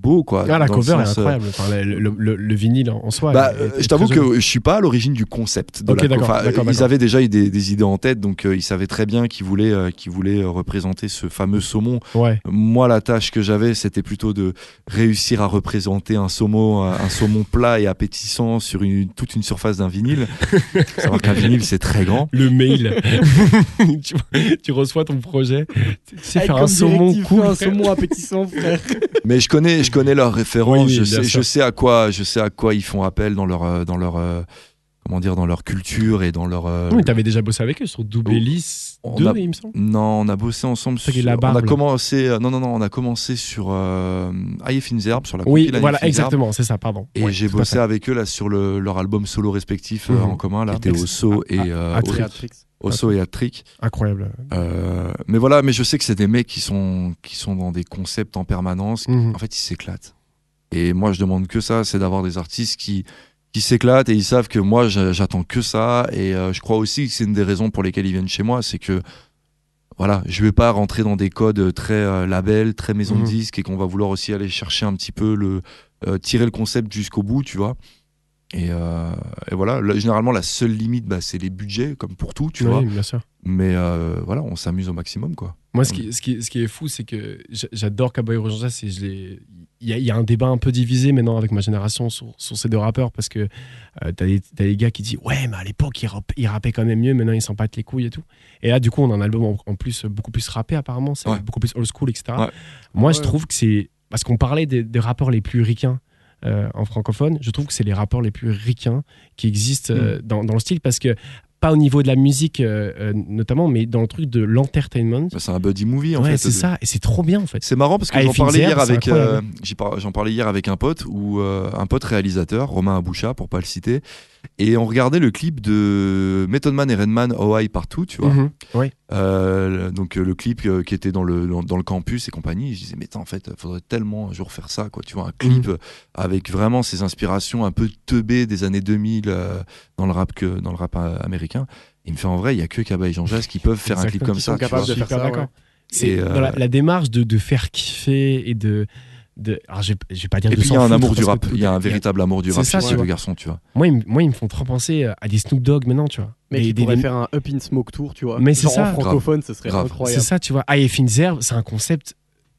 beau quoi. Ah, la cover est sens, euh, incroyable. Enfin, le, le- le- le vinyle en soi. bah, est- est je t'avoue que je suis pas à l'origine du concept de la enfin, Ils avaient déjà eu des, des idées en tête, donc euh, ils savaient très bien qu'ils voulaient, euh, qu'ils voulaient représenter ce fameux saumon. Ouais. Moi, la tâche que j'avais, c'était plutôt de réussir à représenter un saumon, un saumon plat et appétissant sur une, toute une surface d'un vinyle. Savoir qu'un vinyle, c'est très grand. Le mail. tu, tu reçois ton projet. Tu sais faire un saumon cool. un saumon appétissant, frère. Mais je connais, je connais leurs références. Oui, je, sais, sûr. je sais à quoi, je sais à quoi ils font appel dans leur, euh, dans leur, euh, comment dire, dans leur culture et dans leur. euh, Non, mais t'avais déjà bossé avec eux sur Double. Hélice On 2, a- il me semble. Non, on a bossé ensemble. Sur, la on a là. commencé, euh, non, non, non, on a commencé sur euh, Finzerbe, sur la Oui, voilà, exactement, c'est ça, pardon. Et Ouais, j'ai bossé avec eux là sur le- leur album solo respectif euh, Mhm. en commun, là, ex- et euh, Atrix. Osso et Attrick. Incroyable. Euh, mais voilà, mais je sais que c'est des mecs qui sont, qui sont dans des concepts en permanence. Mhm. En fait, ils s'éclatent. Et moi, je demande que ça, c'est d'avoir des artistes qui, qui s'éclatent et ils savent que moi, j'a- j'attends que ça. Et euh, je crois aussi que c'est une des raisons pour lesquelles ils viennent chez moi, c'est que voilà, je vais pas rentrer dans des codes très euh, label, très maison Mhm. de disques et qu'on va vouloir aussi aller chercher un petit peu le tirer le concept jusqu'au bout, tu vois. Et, euh, et voilà, Là, généralement la seule limite, bah, c'est les budgets, comme pour tout, tu Oui, vois. bien sûr. Mais euh, voilà, on s'amuse au maximum, quoi. Moi, ce qui, ce, qui, ce qui est fou, c'est que j'a- j'adore Cowboy Urgence je l'ai- il y, a- il y a un débat un peu divisé maintenant avec ma génération sur, sur ces deux rappeurs parce que euh, t'as des, gars qui disent Ouais, mais à l'époque, ils, rap- ils rappaient quand même mieux, maintenant ils s'en battent les couilles et tout. Et là, du coup, on a un album en, en plus beaucoup plus rappé, apparemment, c'est Ouais. beaucoup plus old school, etc. Ouais. Moi, je trouve que c'est. Parce qu'on parlait des, des rappeurs les plus ricains. Euh, en francophone, je trouve que c'est les rappeurs les plus ricains qui existent Mm. euh, dans, dans le style parce que pas au niveau de la musique euh, notamment, mais dans le truc de l'entertainment. Bah, c'est un buddy movie, en ouais, fait. c'est ça, et c'est trop bien en fait. C'est marrant parce que Ah, j'en parlais hier avec j'en parlais hier avec un pote ou un pote réalisateur Romain Aboucha pour pas le citer et on regardait le clip de Method Man et Redman Hawaii partout tu vois Mhm. Ouais. Euh, donc euh, le clip euh, qui était dans le dans, dans le campus et compagnie je disais mais attends, en fait faudrait tellement un jour faire ça quoi tu vois un clip Mhm. avec vraiment ces inspirations un peu teubées des années 2000 euh, dans le rap que dans le rap américain il me fait en vrai il y a que Kaba et Jean Jazz qui peuvent faire un clip comme ça sont tu capables vois. de faire Super ça, d'accord. ouais. C'est euh, la, la démarche de, de faire kiffer et de. De alors, je, vais- je vais pas dire et de puis il y a un amour du rap il y a un véritable amour du C'est rap ça, chez tu ces deux vois. garçons tu vois Moi, ils, me- moi, ils me font trop penser à des Snoop Dogg maintenant, tu vois. Mec, Des- il des- pourrait des- faire un Up in Smoke Tour, tu vois. Mais c'est ça. Francophone, ce serait Grave. incroyable. C'est ça, tu vois. Ah, et Finzer, c'est un concept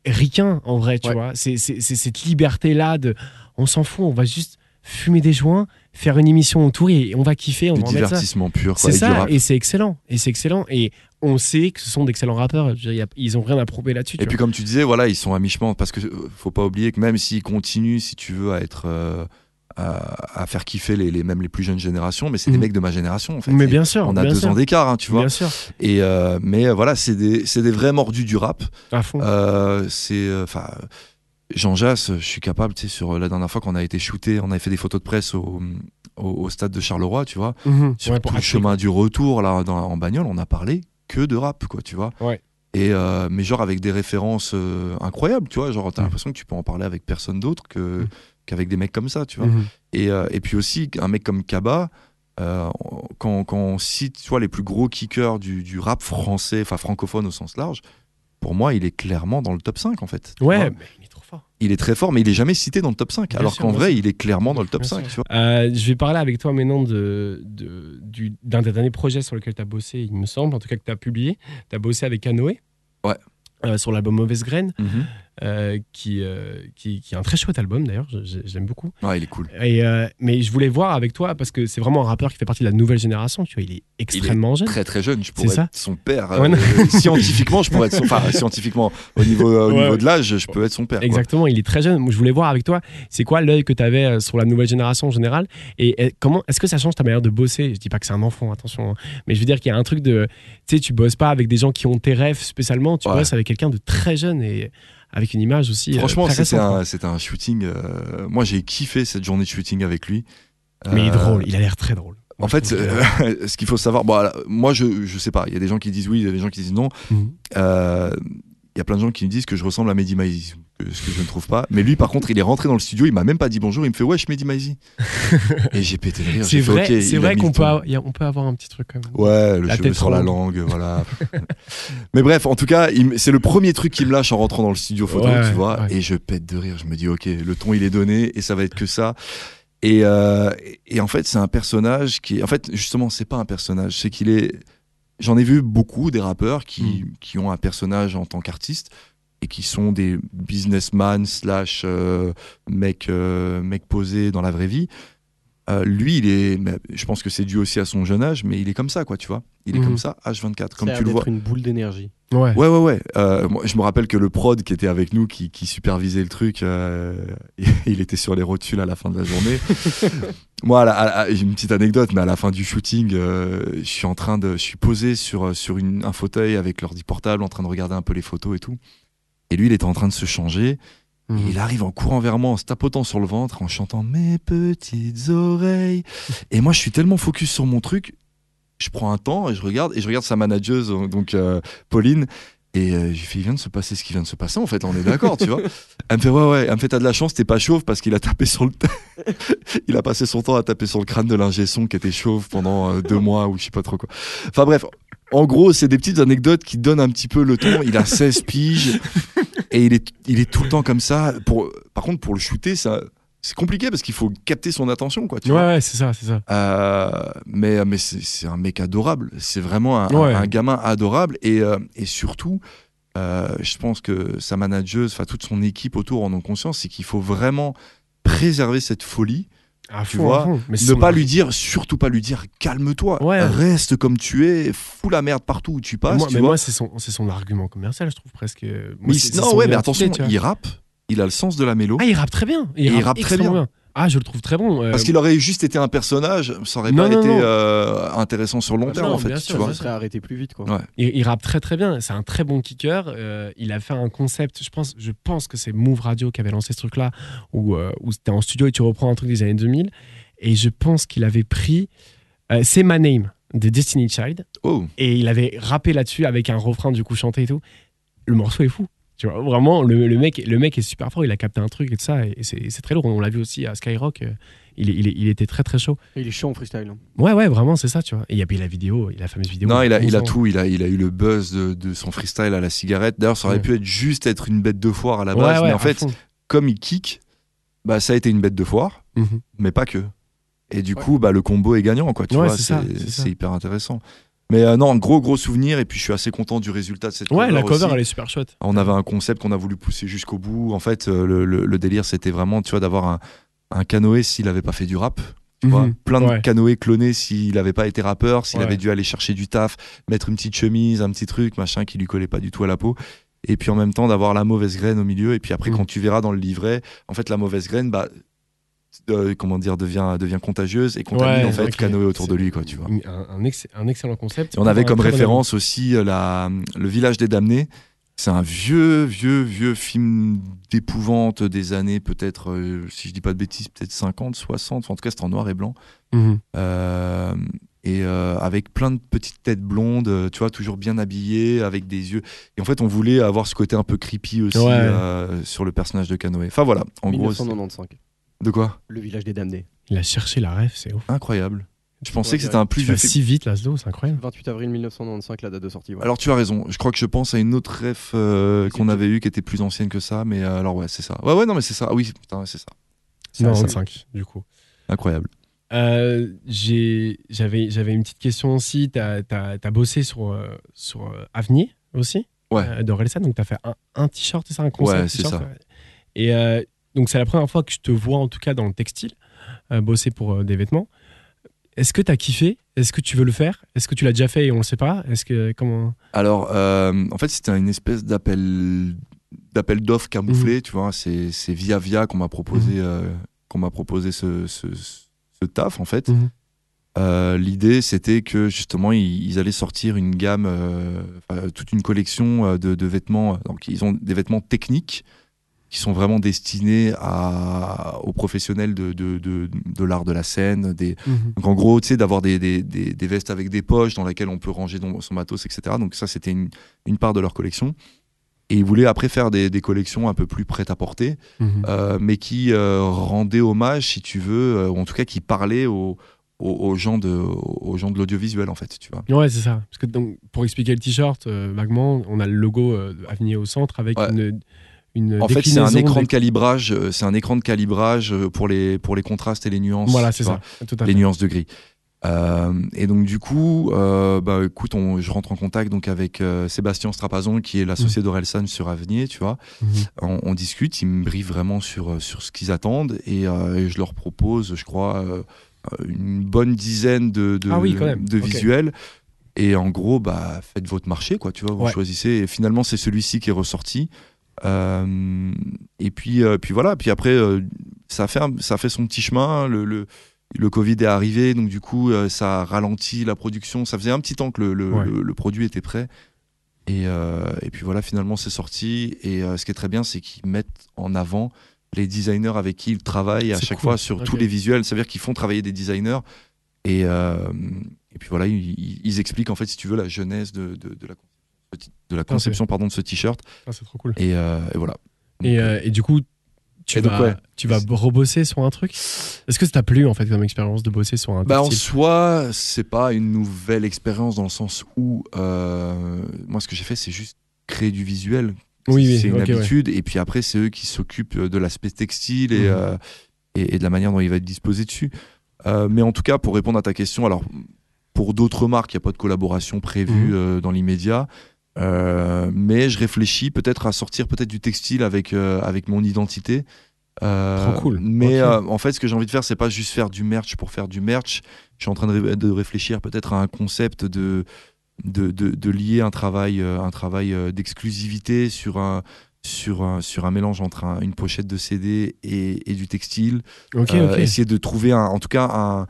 ricain, en vrai, tu Ouais. vois. C'est c'est- c'est cette liberté-là de. On s'en fout, on va juste fumer des joints, faire une émission autour et on va kiffer, on du va en mettre ça. divertissement pur C'est ça, et c'est excellent. Et c'est excellent. Et on sait que ce sont d'excellents rappeurs. Je veux dire, y a- ils ont rien à prouver là-dessus. Et puis vois. comme tu disais, voilà, ils sont à mi-chemin parce que euh, faut pas oublier que même s'ils continuent, si tu veux, à être euh, à, à faire kiffer les, les même les plus jeunes générations, mais c'est des Mhm. mecs de ma génération en fait. mais Et bien sûr. on a deux sûr. ans d'écart, hein, tu vois. Bien sûr. Et euh, mais voilà, c'est des c'est des vrais mordus du rap. À fond. Euh, c'est enfin. Jean Jass, je suis capable, tu sais, sur la dernière fois qu'on a été shooté, on avait fait des photos de presse au, au, au stade de Charleroi, tu vois. Mhm. Sur Ouais, tout le chemin du retour, là, dans- en bagnole, on a parlé que de rap, quoi, tu vois. Ouais. Et euh, mais genre avec des références euh, incroyables, tu vois. Genre, t'as Mm. l'impression que tu peux en parler avec personne d'autre que Mm. qu'avec des mecs comme ça, tu vois. Mhm. Et, euh, et puis aussi, un mec comme Kaba, euh, quand, quand on cite tu vois, les plus gros kickers du, du rap français, enfin francophone au sens large, pour moi, il est clairement dans le top 5 en fait. Ouais, mais fort. Il est très fort, mais il est jamais cité dans le top 5. Bien alors qu'en vrai, sûr. il est clairement dans le top Bien 5, sûr. tu vois. Euh, je vais parler avec toi maintenant de, de- du- d'un des derniers projets sur lequel tu as bossé, il me semble, en tout cas que tu as publié. Tu as bossé avec Canoë. Ouais. euh, sur l'album Mauvaise Graine, Mhm. Euh, qui, euh, qui, qui est un très chouette album d'ailleurs, l'aime beaucoup. Ouais, il est cool. Et, euh, mais je voulais voir avec toi, parce que c'est vraiment un rappeur qui fait partie de la nouvelle génération, tu vois, il est extrêmement jeune. Très très jeune, je pourrais ça être son père. Ouais, scientifiquement, je pourrais être son. Enfin, scientifiquement, au niveau, au Ouais, niveau de l'âge, je peux être son père. quoi. Exactement, il est très jeune. Moi, je voulais voir avec toi, c'est quoi l'œil que tu avais sur la nouvelle génération en général? Et et comment est-ce que ça change ta manière de bosser? Je dis pas que c'est un enfant, attention, hein. mais je veux dire qu'il y a un truc de, tu sais, tu bosses pas avec des gens qui ont tes rêves spécialement, tu bosses avec quelqu'un de très jeune et avec une image aussi. euh, Franchement, c'était récente, un, un shooting. euh, moi, j'ai kiffé cette journée de shooting avec lui. Mais il est Euh, drôle, il a l'air très drôle. En Moi, fait, que- ce qu'il faut savoir, bon, moi, je, je sais pas. Il y a des gens qui disent oui, il y a des gens qui disent non. Mhm. Il y a plein de gens qui me disent que je ressemble à Mehdi Maizi, que- ce que je ne trouve pas. Mais lui, par contre, il est rentré dans le studio, il m'a même pas dit bonjour, il me fait wesh Mehdi Maizi. Et j'ai pété de rire. C'est vrai, c'est vrai qu'on le peut, avoir- y a- on peut avoir un petit truc quand même. Ouais, le La cheveu sur la langue, voilà. Mais bref, en tout cas, c'est le premier truc qui me lâche en rentrant dans le studio photo, Ouais, tu vois. ouais. Et je pète de rire. Je me dis, ok, le ton il est donné et ça va être que ça. Et, euh, et en fait, c'est un personnage qui, en fait, justement, c'est pas un personnage, c'est qu'il est. J'en ai vu beaucoup des rappeurs qui, Mm. qui ont un personnage en tant qu'artiste et qui sont des businessmen slash euh, mecs euh, mecs posés dans la vraie vie. Euh, lui, il est, je pense que c'est dû aussi à son jeune âge, mais il est comme ça, quoi, tu vois. Il est Mhm. comme ça, H24, comme Ça a tu le l'air vois. d'être une boule d'énergie. Ouais. Ouais, ouais, ouais. Euh, moi, je me rappelle que le prod qui était avec nous, qui, qui supervisait le truc, euh, il était sur les rotules à la fin de la journée. moi, à la- à la- j'ai une petite anecdote, mais à la fin du shooting, euh, je suis en train de, je suis posé sur sur une, un fauteuil avec l'ordi portable, en train de regarder un peu les photos et tout. Et lui, il était en train de se changer. Mhm. Il arrive en courant vers moi, en se tapotant sur le ventre, en chantant mes petites oreilles. Et moi, je suis tellement focus sur mon truc, je prends un temps et je regarde et je regarde sa manageuse, donc euh, Pauline. Et euh, je lui fais, il vient de se passer ce qui vient de se passer, en fait, on est d'accord, tu vois. Elle me fait, ouais, ouais, elle me fait, t'as de la chance, t'es pas chauve parce qu'il a tapé sur le. il a passé son temps à taper sur le crâne de l'ingé son qui était chauve pendant euh, deux mois ou je sais pas trop quoi. Enfin bref, en gros, c'est des petites anecdotes qui donnent un petit peu le ton. Il a 16 piges et il est, il est tout le temps comme ça. Pour, par contre, pour le shooter, ça. C'est compliqué parce qu'il faut capter son attention, quoi. Tu Ouais, vois ouais, c'est ça, c'est ça. euh, mais mais c'est un mec adorable. C'est vraiment un, Ouais. un, un gamin adorable. Et, euh, et surtout, euh, je pense que sa manageuse, enfin toute son équipe autour en ont conscience, c'est qu'il faut vraiment préserver cette folie. À Tu fond, vois, à fond. Mais ne pas lui dire, surtout pas lui dire, calme-toi, Ouais. reste comme tu es, fous la merde partout où tu passes. moi, tu mais vois. moi, c'est son, c'est son argument commercial, je trouve presque. Moi, Mais non, ouais, mais attention, il rappe, il a le sens de la mélo. Ah, il rappe très bien. Il rappe très bien. Ah, je le trouve très bon. euh, Parce qu'il aurait juste été un personnage, ça aurait Non, pas non, été non. euh, intéressant sur le long Ah, terme en fait. bien tu vois. Ça serait arrêté plus vite, quoi. Ouais. Il, il rappe très très bien. C'est un très bon kicker. Euh, il a fait un concept. Je pense, je pense que c'est Move Radio qui avait lancé ce truc-là, où, où c'était en studio et tu reprends un truc des années 2000. Et je pense qu'il avait pris C'est My Name de Destiny Child Oh, et il avait rappé là-dessus avec un refrain du coup chanté et tout. Le morceau est fou. Tu vois, vraiment, le, le mec, le mec est super fort. Il a capté un truc et tout ça. Et c'est très lourd. On l'a vu aussi à Skyrock. euh, Il, est- il, était très très chaud. Il est chaud en freestyle. hein. Ouais, ouais, vraiment, c'est ça, tu vois. Et il y a puis la vidéo, il a la fameuse vidéo. Non, il a, il a 11 ans. tout. Il a, il a eu le buzz de, de son freestyle à la cigarette. D'ailleurs, ça aurait Ouais. pu être juste être une bête de foire à la base. ouais, mais en fait, fond. comme il kick, bah, ça a été une bête de foire, Mhm. mais pas que. Et du coup, bah, le combo est gagnant, quoi. Tu Ouais, vois, c'est hyper intéressant. Mais euh, non, gros, gros souvenir. Et puis, je suis assez content du résultat de cette Ouais, la cover, aussi. elle est super chouette. On avait un concept qu'on a voulu pousser jusqu'au bout. En fait, euh, le, le- le délire, c'était vraiment, tu vois, d'avoir un, un canoë s'il avait pas fait du rap. Tu vois, Mhm. plein de Ouais. canoës clonés s'il n'avait pas été rappeur, s'il Ouais. avait dû aller chercher du taf, mettre une petite chemise, un petit truc, machin, qui lui collait pas du tout à la peau. Et puis en même temps d'avoir la mauvaise graine au milieu. Et puis après, Mhm. quand tu verras dans le livret, en fait, la mauvaise graine, bah, euh, comment dire, devient, devient contagieuse et contamine Ouais, en fait canoë autour de C'est lui, quoi, tu vois. Un, un ex- un excellent concept. Et on avait comme bon référence aussi euh, la, le village des damnés. C'est un vieux, vieux, vieux film d'épouvante des années, peut-être, euh, si je dis pas de bêtises, peut-être 50, 60. Enfin, en tout cas, c'était en noir et blanc. Mhm. Euh, et euh, avec plein de petites têtes blondes, tu vois, toujours bien habillées, avec des yeux. Et en fait, on voulait avoir ce côté un peu creepy aussi Ouais. euh, sur le personnage de Canoë. Enfin voilà, en gros. C'est- 1995. De quoi Le village des damnés. Il a cherché la ref, c'est ouf. Incroyable. Je pensais Ouais, que c'était un plus Tu vieux vas film. si vite, Laszlo, c'est incroyable. 28 avril 1995, la date de sortie. ouais. Alors tu as raison. Je crois que je pense à une autre ref euh, qu'on avait eue qui était plus ancienne que ça, mais euh, alors ouais, c'est ça. Ouais ouais non mais c'est ça. Ah oui, putain, c'est ça. C'est Ça, 95, du coup. Incroyable. Euh, j'ai- J'avais j'avais une petite question aussi. Tu as, bossé sur, euh, sur euh, Avenir aussi, Ouais. euh, de Relsan. Donc, tu as fait un, un t-shirt, c'est ça Un concept Ouais, c'est ça. ouais. Et euh, donc, c'est la première fois que je te vois, en tout cas, dans le textile, euh, bosser pour euh, des vêtements. Est-ce que tu as kiffé? Est-ce que tu veux le faire? Est-ce que tu l'as déjà fait et on le sait pas? Est-ce que comment? Alors euh, en fait c'était une espèce d'appel d'appel d'offres camouflé, tu vois. C'est c'est via via qu'on m'a proposé euh, qu'on m'a proposé ce, ce, ce taf en fait. Euh, L'idée, c'était que justement, ils, ils allaient sortir une gamme, euh, toute une collection de, de vêtements. Donc, ils ont des vêtements techniques qui sont vraiment destinés à, aux professionnels de, de, de, de l'art de la scène. Des, donc, en gros, tu sais, d'avoir des, des, des, vestes avec des poches dans lesquelles on peut ranger son matos, etc. Donc, ça, c'était une, une part de leur collection. Et il voulait après faire des, des collections un peu plus prêtes à porter, Mhm. euh, mais qui euh, rendaient hommage, si tu veux, euh, ou en tout cas qui parlaient aux, aux, gens de, aux gens de l'audiovisuel, en fait, tu vois. Ouais, c'est ça. Parce que donc, pour expliquer le t-shirt, euh, vaguement, on a le logo euh, Avenir au centre avec Ouais. une, une En fait, c'est un écran de calibrage, euh, c'est un écran de calibrage euh, pour les, pour les contrastes et les nuances. Voilà, c'est ça. Tout à les fait. nuances de gris. Euh, et donc du coup, euh, bah écoute, on- je rentre en contact donc avec euh, Sébastien Strapazon qui est l'associé d'Orelsan sur Avenir, tu vois. Mhm. On, on discute, ils me briefent vraiment sur euh, sur ce qu'ils attendent et, euh, et je leur propose, je crois, euh, une bonne dizaine de de, Ah oui, de visuels. Et en gros, bah faites votre marché, quoi, tu vois. Vous Ouais. choisissez. Et finalement, c'est celui-ci qui est ressorti. Euh, et puis, euh, puis voilà. Puis après, euh, ça a fait ça fait son petit chemin. Le, le, le Covid est arrivé, donc du coup, euh, ça a ralenti la production. Ça faisait un petit temps que le, le, Ouais. le- le produit était prêt. Et, euh, et puis voilà, finalement, c'est sorti. Et euh, ce qui est très bien, c'est qu'ils mettent en avant les designers avec qui ils travaillent à chaque cool. fois sur tous les visuels. Ça veut dire qu'ils font travailler des designers. Et, et puis voilà, ils, ils- expliquent en fait, si tu veux, la genèse de, de, de la, de la conception pardon, de ce t-shirt. Ah, c'est trop cool. Et, euh, et voilà. Et, euh, et du coup, tu Et donc, vas, ouais. tu vas rebosser sur un truc? Est-ce que ça t'a plu en fait comme expérience de bosser sur un Bah, en soi, c'est pas une nouvelle expérience dans le sens où euh, moi, ce que j'ai fait, c'est juste créer du visuel. Oui, oui, c'est une ok, ouais. habitude. Et puis après, c'est eux qui s'occupent de l'aspect textile et, Mhm. euh, et, et de la manière dont il va être disposé dessus. Euh, mais en tout cas, pour répondre à ta question, alors pour d'autres marques, il n'y a pas de collaboration prévue Mhm. euh, dans l'immédiat. Euh, mais je réfléchis peut-être à sortir peut-être du textile avec, euh, avec mon identité. Euh, Trop cool. Mais euh, en fait, ce que j'ai envie de faire, c'est pas juste faire du merch pour faire du merch. Je suis en train de, ré- de réfléchir peut-être à un concept de, de, de, de lier un travail, un travail d'exclusivité sur un, sur, un, sur un mélange entre un- une pochette de CD et, et du textile. Ok, Euh, ok. Essayer de trouver, un, en tout cas, un,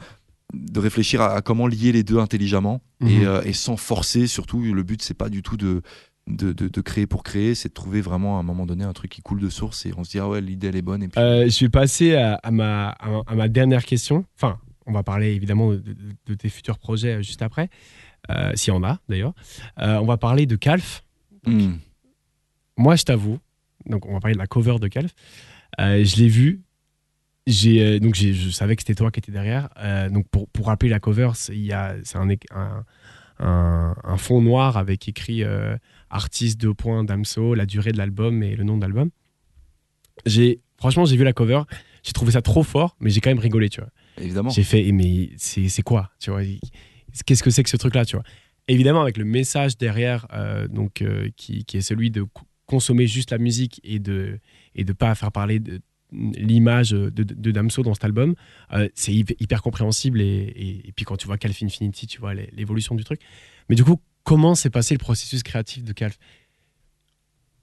de réfléchir à, à comment lier les deux intelligemment et, Mhm. euh, et sans forcer. Surtout, le but, c'est pas du tout de, de, de, de créer pour créer, c'est de trouver vraiment à un moment donné un truc qui coule de source et on se dit, ah ouais, l'idée, elle est bonne. Et puis, Euh, je vais passer à, à ma, à, ma dernière question. Enfin, on va parler évidemment de, tes futurs projets euh, juste après, euh, s'il y en a d'ailleurs. On va parler de Calf. Hmm. Moi, je t'avoue, donc on va parler de la cover de Calf. Je l'ai vu. J'ai euh, donc j'ai- je savais que c'était toi qui étais derrière. Euh, donc pour, pour rappeler la cover, c'est il y a c'est un, un, un- un fond noir avec écrit euh, artiste deux points Damso, la durée de l'album et le nom de l'album. J'ai franchement j'ai vu la cover, j'ai trouvé ça trop fort, mais j'ai quand même rigolé, tu vois. Évidemment. J'ai fait, eh, mais c'est c'est quoi, tu vois? Qu'est-ce que c'est que ce truc-là, tu vois? Évidemment, avec le message derrière, euh, donc qui, qui est celui de co- consommer juste la musique et de et de pas faire parler de l'image de, de, Damso dans cet album, euh, c'est hyper, compréhensible et, et, puis quand tu vois Calf Infinity, tu vois l'é- l'évolution du truc. Mais du coup, comment s'est passé le processus créatif de Calf?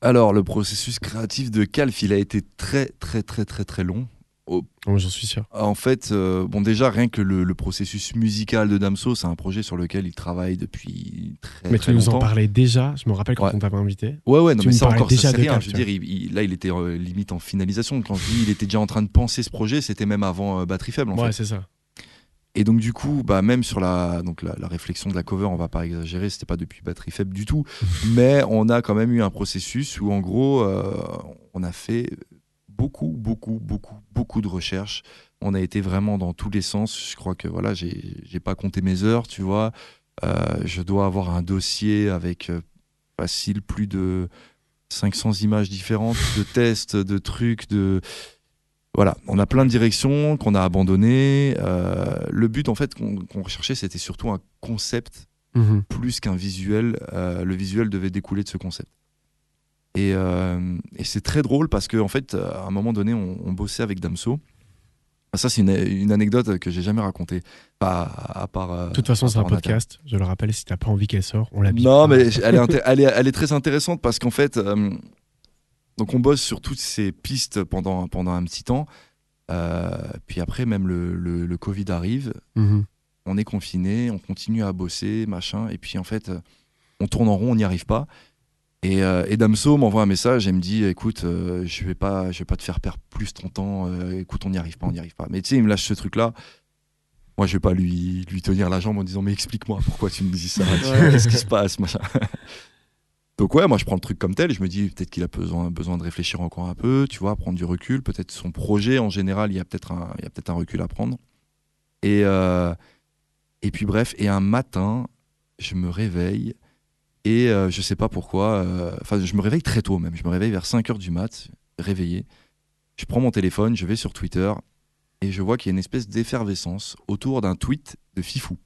Alors, le processus créatif de Calf, il a été très, très, très, très, très long. Oh, J'en suis sûr. En fait, euh, bon, déjà, rien que le, le processus musical de Damso, c'est un projet sur lequel il travaille depuis très, Mais très tu nous en longtemps. parlais déjà, je me rappelle quand Ouais. on t'avait invité. Ouais, ouais, non, Tu mais ça encore, ça déjà de rien. Je veux dire, il- il- là, il était euh, limite en finalisation. Quand je dis il était déjà en train de penser ce projet, c'était même avant euh, Batterie Faible, en Ouais, c'est ça. Et donc, du coup, bah, même sur la, donc, la, la réflexion de la cover, on va pas exagérer, c'était pas depuis Batterie Faible du tout. mais on a quand même eu un processus où, en gros, on a fait beaucoup, beaucoup, beaucoup, beaucoup de recherches. On a été vraiment dans tous les sens. Je crois que voilà, j'ai pas compté mes heures, tu vois. Euh, je dois avoir un dossier avec euh, facile plus de 500 images différentes, de tests, de trucs, de voilà, on a plein de directions qu'on a abandonnées. Euh, le but, en fait, qu'on recherchait, c'était surtout un concept Mhm. plus qu'un visuel. Euh, le visuel devait découler de ce concept. Et, euh, et c'est très drôle parce qu'en en fait, à un moment donné, on, on bossait avec Damso. Ça, c'est une, une anecdote que j'ai jamais racontée. Pas à part. euh, De toute façon, c'est un podcast. Je le rappelle, si t'as pas envie qu'elle sorte, on la bip Non, pas. mais elle est, inté- elle, est, elle est très intéressante parce qu'en fait, euh, donc on bosse sur toutes ces pistes pendant, pendant un petit temps. Euh, puis après, même le, le, le Covid arrive, Mhm. on est confiné, on continue à bosser, machin. Et puis en fait, on tourne en rond, on n'y arrive pas. Et, euh, et Damso m'envoie un message et me dit écoute, euh, je vais pas, je vais pas te faire perdre plus ton temps. euh, écoute, on n'y arrive pas, on n'y arrive pas. Mais tu sais, il me lâche ce truc-là. Moi, je vais pas lui, lui tenir la jambe en disant mais explique-moi pourquoi tu me dis ça, qu'est-ce qui se passe, machin. Donc ouais, moi je prends le truc comme tel et je me dis peut-être qu'il a besoin, besoin de réfléchir encore un peu, tu vois, prendre du recul. Peut-être son projet en général, il y a peut-être un, il y a peut-être un recul à prendre. Et, euh, et puis bref, et un matin, je me réveille et euh, je sais pas pourquoi, euh, enfin je me réveille très tôt même, je me réveille vers 5h du mat, réveillé. Je prends mon téléphone, je vais sur Twitter et je vois qu'il y a une espèce d'effervescence autour d'un tweet de Fifou.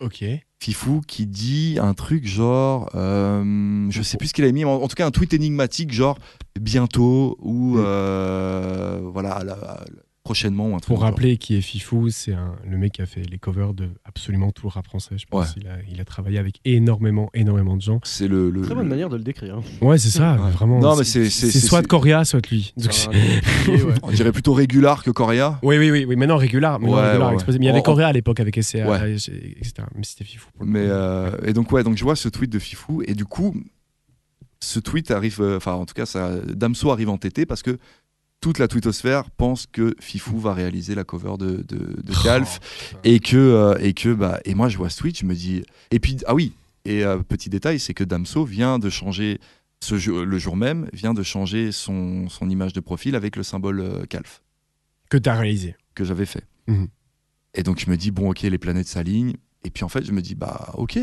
Ok. Fifou qui dit un truc genre, euh, je sais plus ce qu'il a mis, mais en, en tout cas un tweet énigmatique genre bientôt ou Mm. euh, voilà la- la- prochainement ou un truc. Pour rappeler qui est Fifou, c'est le mec qui a fait les covers de absolument tout le rap français. Je pense Ouais. il, a, il a travaillé avec énormément, énormément de gens. C'est le, le- Très bonne le- manière de le décrire. hein. Ouais, c'est ça, Ouais. vraiment. Non, mais c'est- soit Coria, soit lui. Donc, un décrier, ouais. On dirait plutôt régular que Coria. oui, oui, oui, oui, maintenant régular. Mais il y avait En- Coria à l'époque avec SCA, Ouais. etc. Mais c'était Fifou. Pour le Mais euh, et donc ouais, donc je vois ce tweet de Fifou et du coup, ce tweet arrive, euh, enfin en tout cas, ça, Damso arrive entêté parce que toute la twittosphère pense que Fifou va réaliser la cover de, de, de Calf Oh, putain. et que euh, et que bah et moi je vois ce tweet, je me dis et puis ah oui et euh, petit détail, c'est que Damso vient de changer ce le jour même vient de changer son, son image de profil avec le symbole euh, Calf Que t'as réalisé. que j'avais fait. Mhm. Et donc je me dis, bon, ok, les planètes s'alignent. Et puis en fait, je me dis, bah, ok,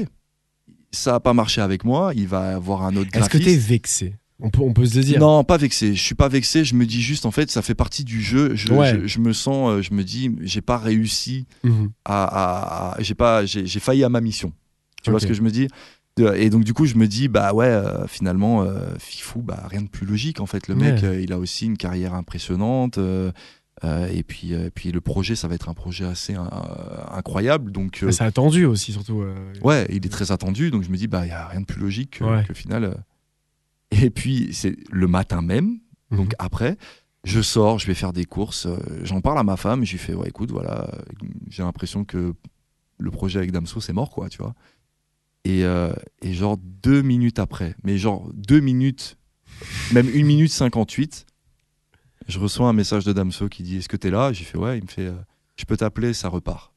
ça n'a pas marché avec moi, il va avoir un autre Est-ce que t'es vexé? On peut, on peut se dire. Non, pas vexé. Je suis pas vexé. Je me dis juste, en fait, ça fait partie du jeu. Je, Ouais. je, je me sens, euh, je me dis, j'ai pas réussi Mhm. à, à- à- j'ai pas, j'ai failli à ma mission. Tu vois ce que je me dis? Et donc du coup, je me dis, bah ouais, euh, finalement, euh, Fifou, bah rien de plus logique en fait. Le mec, euh, il a aussi une carrière impressionnante. et puis, euh, puis le projet, ça va être un projet assez incroyable. Donc, C'est attendu aussi, surtout. ouais, il est très attendu. Donc je me dis, bah il y a rien de plus logique Ouais. que final. Et puis c'est le matin même. mhm. Donc après, je sors, je vais faire des courses, euh, j'en parle à ma femme, je lui fais ouais écoute voilà, j'ai l'impression que le projet avec Damso c'est mort quoi, tu vois. Et, euh, et genre deux minutes après, mais genre deux minutes, même une minute 58, je reçois un message de Damso qui dit est-ce que t'es là? J'ai fait ouais, il me fait euh, je peux t'appeler, ça repart.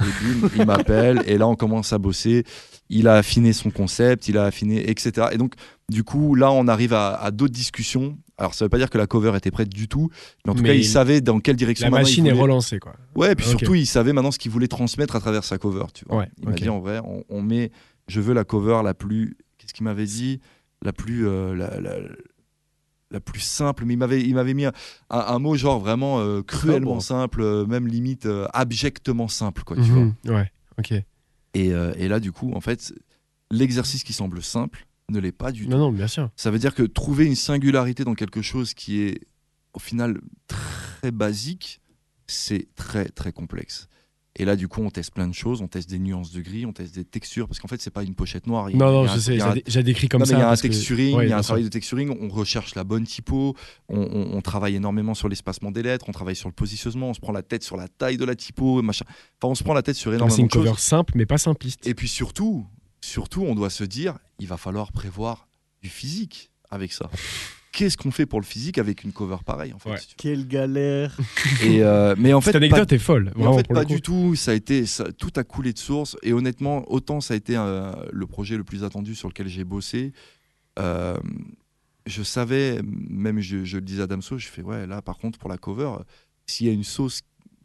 Et il m'appelle et là on commence à bosser. Il a affiné son concept, il a affiné etc. Et donc du coup là on arrive à, à d'autres discussions. Alors ça veut pas dire que la cover était prête du tout, mais en tout Mais cas il il- savait dans quelle direction La machine est relancée, quoi. Ouais, et puis surtout, il savait maintenant ce qu'il voulait transmettre à travers sa cover, tu vois. Ouais, il m'a dit en vrai, on, on met, je veux la cover la plus, qu'est-ce qu'il m'avait dit, la plus, euh, la, la- la plus simple, mais il m'avait, il m'avait mis un, un- un mot genre vraiment euh, cruellement simple, euh, même limite euh, abjectement simple, quoi, tu vois. Mhm. Ouais, ok. Et, euh, et là, du coup, en fait, l'exercice qui semble simple ne l'est pas du tout. Non, non, bien sûr. Ça veut dire que trouver une singularité dans quelque chose qui est au final très basique, c'est très très complexe. Et là, du coup, on teste plein de choses, on teste des nuances de gris, on teste des textures, parce qu'en fait, c'est pas une pochette noire. a- Non, non, un- je sais, un- j'ai décrit comme non, ça. il y a un que- texturing, Ouais, il y a un travail de texturing, on recherche la bonne typo, on, on- on travaille énormément sur l'espacement des lettres, on travaille sur le positionnement, on se prend la tête sur la taille de la typo, machin. Enfin, on se prend la tête sur énormément C'est une de choses. cover simple, mais pas simpliste. Et puis surtout, surtout, on doit se dire, il va falloir prévoir du physique avec ça. Qu'est-ce qu'on fait pour le physique avec une cover pareille en fait Ouais. si tu Quelle galère. Et euh, mais en fait, Cette anecdote est folle. Vraiment, en fait, pour pas le coup. du tout. Ça a été, ça- tout a coulé de source. Et honnêtement, autant ça a été euh, le projet le plus attendu sur lequel j'ai bossé. euh, je savais, même je, je le disais à Damso, je fais ouais, là par contre pour la cover, s'il y a une sauce,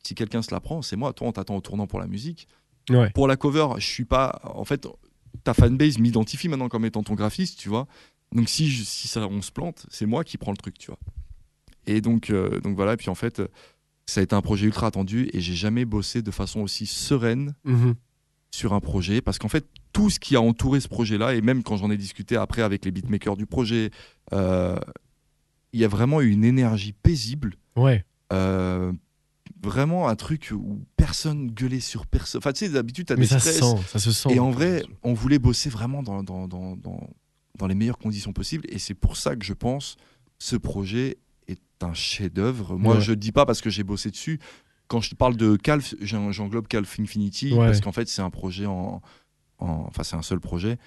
si quelqu'un se la prend, c'est moi. Toi, on t'attend au tournant pour la musique. Ouais. Pour la cover, je suis pas. En fait, ta fanbase m'identifie maintenant comme étant ton graphiste, tu vois. Donc si, je- si ça, on se plante, c'est moi qui prends le truc, tu vois. Et donc, euh, donc voilà. Et puis en fait, ça a été un projet ultra attendu et j'ai jamais bossé de façon aussi sereine Mhm. sur un projet parce qu'en fait tout ce qui a entouré ce projet-là et même quand j'en ai discuté après avec les beatmakers du projet, euh, il y a vraiment eu une énergie paisible, Ouais. euh, vraiment un truc où personne gueulait sur personne. Enfin tu sais d'habitude t'as Mais des ça se sent, ça se sent. et en vrai on voulait bosser vraiment dans, dans, dans, dans, dans les meilleures conditions possibles et c'est pour ça que je pense ce projet est un chef-d'œuvre. Moi Ouais. je le dis pas parce que j'ai bossé dessus. Quand je parle de Calf, j'en- j'englobe Calf Infinity Ouais. parce qu'en fait c'est un projet en, en- enfin c'est un seul projet.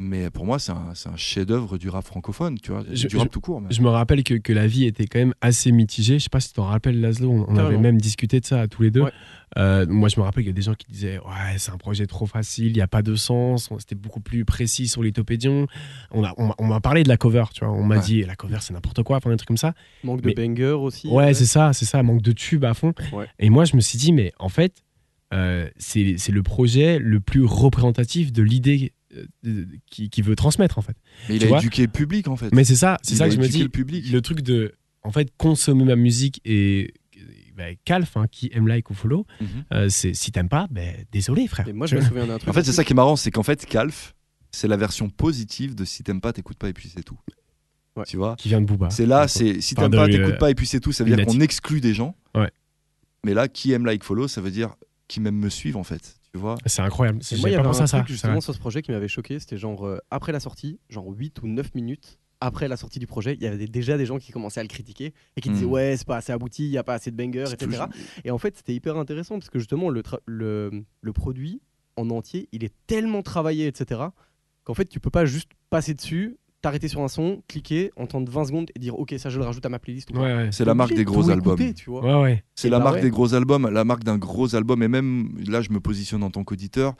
Mais pour moi, c'est un, c'est un chef-d'œuvre du rap francophone, tu vois, Je- du rap tout court. même. Je me rappelle que, que la vie était quand même assez mitigée. Je sais pas si tu t'en rappelles, Laszlo. On, on avait même discuté de ça à tous les deux. Ouais. Euh, moi, je me rappelle qu'il y a des gens qui disaient Ouais, c'est un projet trop facile, il n'y a pas de sens. On- C'était beaucoup plus précis sur l'Itopédion. On a- on m'a on m'a parlé de la cover, tu vois. On m'a Ouais. dit La cover, c'est n'importe quoi, enfin, un truc comme ça. Manque de banger aussi. Ouais, c'est ça, c'est ça, manque de tube à fond. Ouais. Et moi, je me suis dit, mais en fait, euh, c'est c'est le projet le plus représentatif de l'idée qui, qui veut transmettre, en fait. Mais il a éduqué le public, en fait. Mais c'est ça, c'est ça que je me dis. le public. Le truc de, en fait, consommer ma musique et bah, Calf, hein, qui aime like ou follow, Mhm. euh, c'est si t'aimes pas, ben désolé, frère. Et moi, je me souviens d'un truc. En fait, c'est ça qui est marrant, c'est qu'en fait, Calf, c'est la version positive de si t'aimes pas, t'écoutes pas et puis c'est tout. Ouais. Tu vois Qui vient de Booba. C'est là, c'est si t'aimes pas, euh, t'écoutes pas et puis c'est tout, ça veut dire qu'on exclut des gens. Ouais. Mais là, qui aime like follow, ça veut dire qui même me suivent en fait. Tu vois C'est incroyable. Moi, il y avait un ça. truc justement sur ce projet qui m'avait choqué. C'était genre euh, après la sortie, genre 8 ou 9 minutes après la sortie du projet, il y avait déjà des gens qui commençaient à le critiquer et qui disaient Mm. ouais, c'est pas assez abouti, il y a pas assez de bangers, etc. toujours- Et en fait, c'était hyper intéressant parce que justement, le, tra- le, le produit en entier, il est tellement travaillé, etc., qu'en fait, tu peux pas juste passer dessus, t'arrêter sur un son, cliquer, entendre 20 secondes et dire ok, ça je le rajoute à ma playlist. Ou pas. Ouais, ouais. C'est la marque des de gros albums. écouter, tu vois. Ouais, ouais. C'est Et la bah marque ouais. des gros albums, la marque d'un gros album. Et même là, je me positionne en tant qu'auditeur.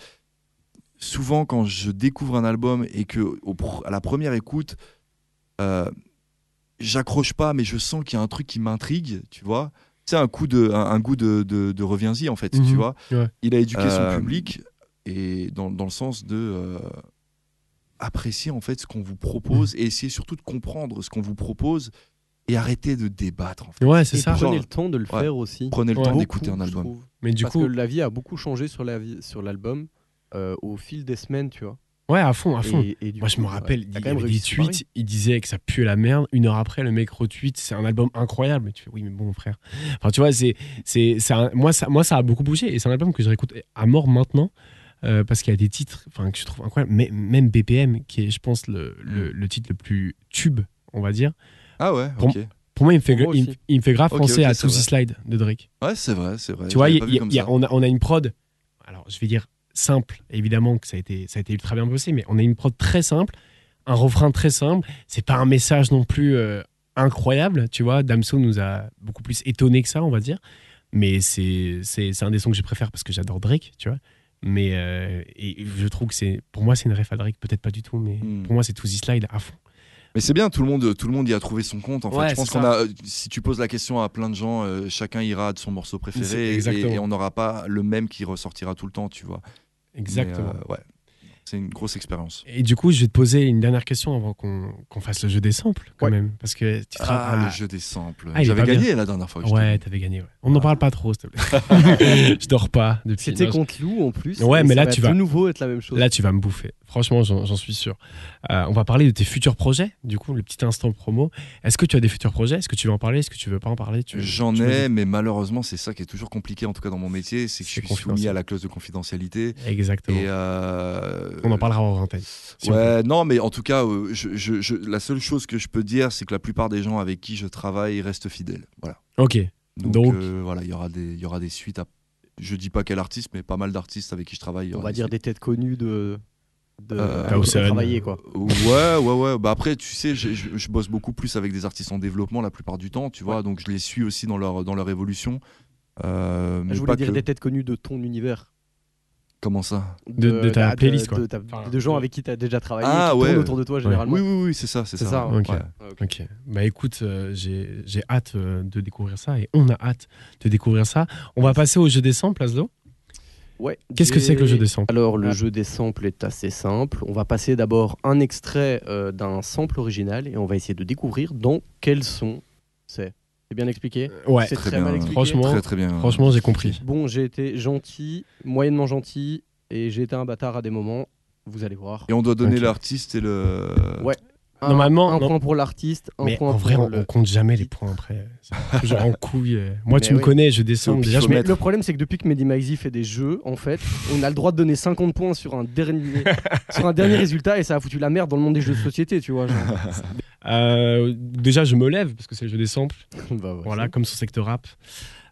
Souvent, quand je découvre un album et que au à la première écoute, euh, j'accroche pas, mais je sens qu'il y a un truc qui m'intrigue, tu vois. C'est un coup de, un, un goût de, de, de reviens-y en fait, tu Mhm. vois. Ouais. Il a éduqué Euh, son public et dans, dans le sens de euh, apprécier en fait ce qu'on vous propose et essayer surtout de comprendre ce qu'on vous propose et arrêter de débattre. En fait. Ouais, c'est Et ça. prenez Genre, le temps de le ouais. faire aussi. Prenez le Ouais. temps d'écouter un album. trouve. Mais du Parce coup, que la vie a beaucoup changé sur la vie, sur l'album euh, au fil des semaines, tu vois. ouais, à fond, à fond. Et- et Moi, je me ouais, rappelle, t'as il y quand même pari. tweets, il disait que ça puait la merde. Une heure après, le mec retweet, c'est un album incroyable. Mais tu fais, oui, mais bon, frère. Enfin, tu vois, c'est, c'est, c'est un- moi, ça, moi, ça a beaucoup bougé. Et c'est un album que je réécoute à mort maintenant. Euh, parce qu'il y a des titres enfin, que je trouve incroyables. Mais, même BPM, qui est, je pense, le, le, le titre le plus tube, on va dire. Ah ouais, Pour- ok. Pour moi, il me fait, il, il me grave penser à c'est To The vrai. Slide de Drake. Ouais, c'est vrai, c'est vrai. Tu vois, Je y a- on, a, on a une prod. Alors, je vais dire simple, évidemment que ça a été, ça a été ultra bien bossé, mais on a une prod très simple, un refrain très simple. C'est pas un message non plus euh, incroyable, tu vois. Damso nous a beaucoup plus étonné que ça, on va dire. Mais c'est un des sons que je préfère parce que j'adore Drake, tu vois. Mais euh, et je trouve que c'est pour moi c'est une ref à Drake, peut-être pas du tout, mais Hmm. pour moi c'est To The Slide à fond. Mais c'est bien, tout le monde, tout le monde y a trouvé son compte. En fait, Ouais, je pense qu'on a. Si tu poses la question à plein de gens, euh, chacun ira de son morceau préféré et, on n'aura pas le même qui ressortira tout le temps, tu vois. Exactement. Mais, euh, ouais, c'est une grosse expérience. Et du coup, je vais te poser une dernière question avant qu'on qu'on fasse le jeu des samples, quand Ouais. même. Parce que tu te Ah, rappelles- le jeu des samples. Ah, J'avais gagné bien. la dernière fois. que Ouais, t'avais gagné. Ouais. On n'en parle pas trop, s'il te plaît. je dors pas depuis. C'était contre Lou en plus. Ouais, mais ça là, va tu de vas- nouveau être la même chose. Là, tu vas me bouffer. Franchement, j'en suis sûr. Euh, on va parler de tes futurs projets, du coup, le petit instant promo. Est-ce que tu as des futurs projets? Est-ce que tu veux en parler? Est-ce que tu veux pas en parler? J'en ai, mais malheureusement, c'est ça qui est toujours compliqué, en tout cas dans mon métier, c'est que je suis soumis à la clause de confidentialité. Exactement. Et euh, On en parlera en antenne. si ouais, non, mais en tout cas, euh, je, je- je- la seule chose que je peux dire, c'est que la plupart des gens avec qui je travaille restent fidèles. Voilà. Ok. Donc, Donc- euh, voilà, il y aura des, il y aura des suites. À... Je dis pas quel artiste, mais pas mal d'artistes avec qui je travaille. On va dire suites. des têtes connues de. De Euh, travailler quoi. Ouais, ouais, ouais. Bah après, tu sais, je, je- je bosse beaucoup plus avec des artistes en développement la plupart du temps, tu vois. Donc je les suis aussi dans leur, dans leur évolution. Euh, mais Je pas voulais dire que. des têtes connues de ton univers. Comment ça? De- de ta la- playlist, quoi. De, ta- Enfin, de gens avec qui tu as déjà travaillé, Ah, qui ouais. tournent autour de toi généralement. Oui, oui, oui, c'est ça, c'est ça. ça, ouais. ok. Ouais. Ah, ok. Ok. Bah écoute, euh, j'ai j'ai hâte euh, de découvrir ça et on a hâte de découvrir ça. On va passer au jeu des samples, Laszlo. Ouais, Qu'est-ce que c'est que le jeu des samples Alors, le Ah. jeu des samples est assez simple. On va passer d'abord un extrait euh, d'un sample original et on va essayer de découvrir dans quel son c'est. C'est bien expliqué? Ouais. C'est Très très, bien. mal expliqué. Franchement, Très, très bien. Franchement, j'ai compris. Bon, j'ai été gentil, moyennement gentil et j'ai été un bâtard à des moments. Vous allez voir. Et on doit donner l'artiste et le. Ouais. Un- Normalement, un non. point pour l'artiste, un Mais point en vrai, pour on, le. on compte jamais les points après. C'est toujours en couille. euh. Moi, Mais tu me connais, je descends. Déjà, je mets... le problème, c'est que depuis que Mehdi Maizy fait des jeux, en fait, on a le droit de donner 50 points sur un dernier, sur un dernier résultat et ça a foutu la merde dans le monde des jeux de société, tu vois. genre. Euh, déjà, je me lève parce que c'est le jeu des samples. Bah ouais, Voilà, comme son secteur rap.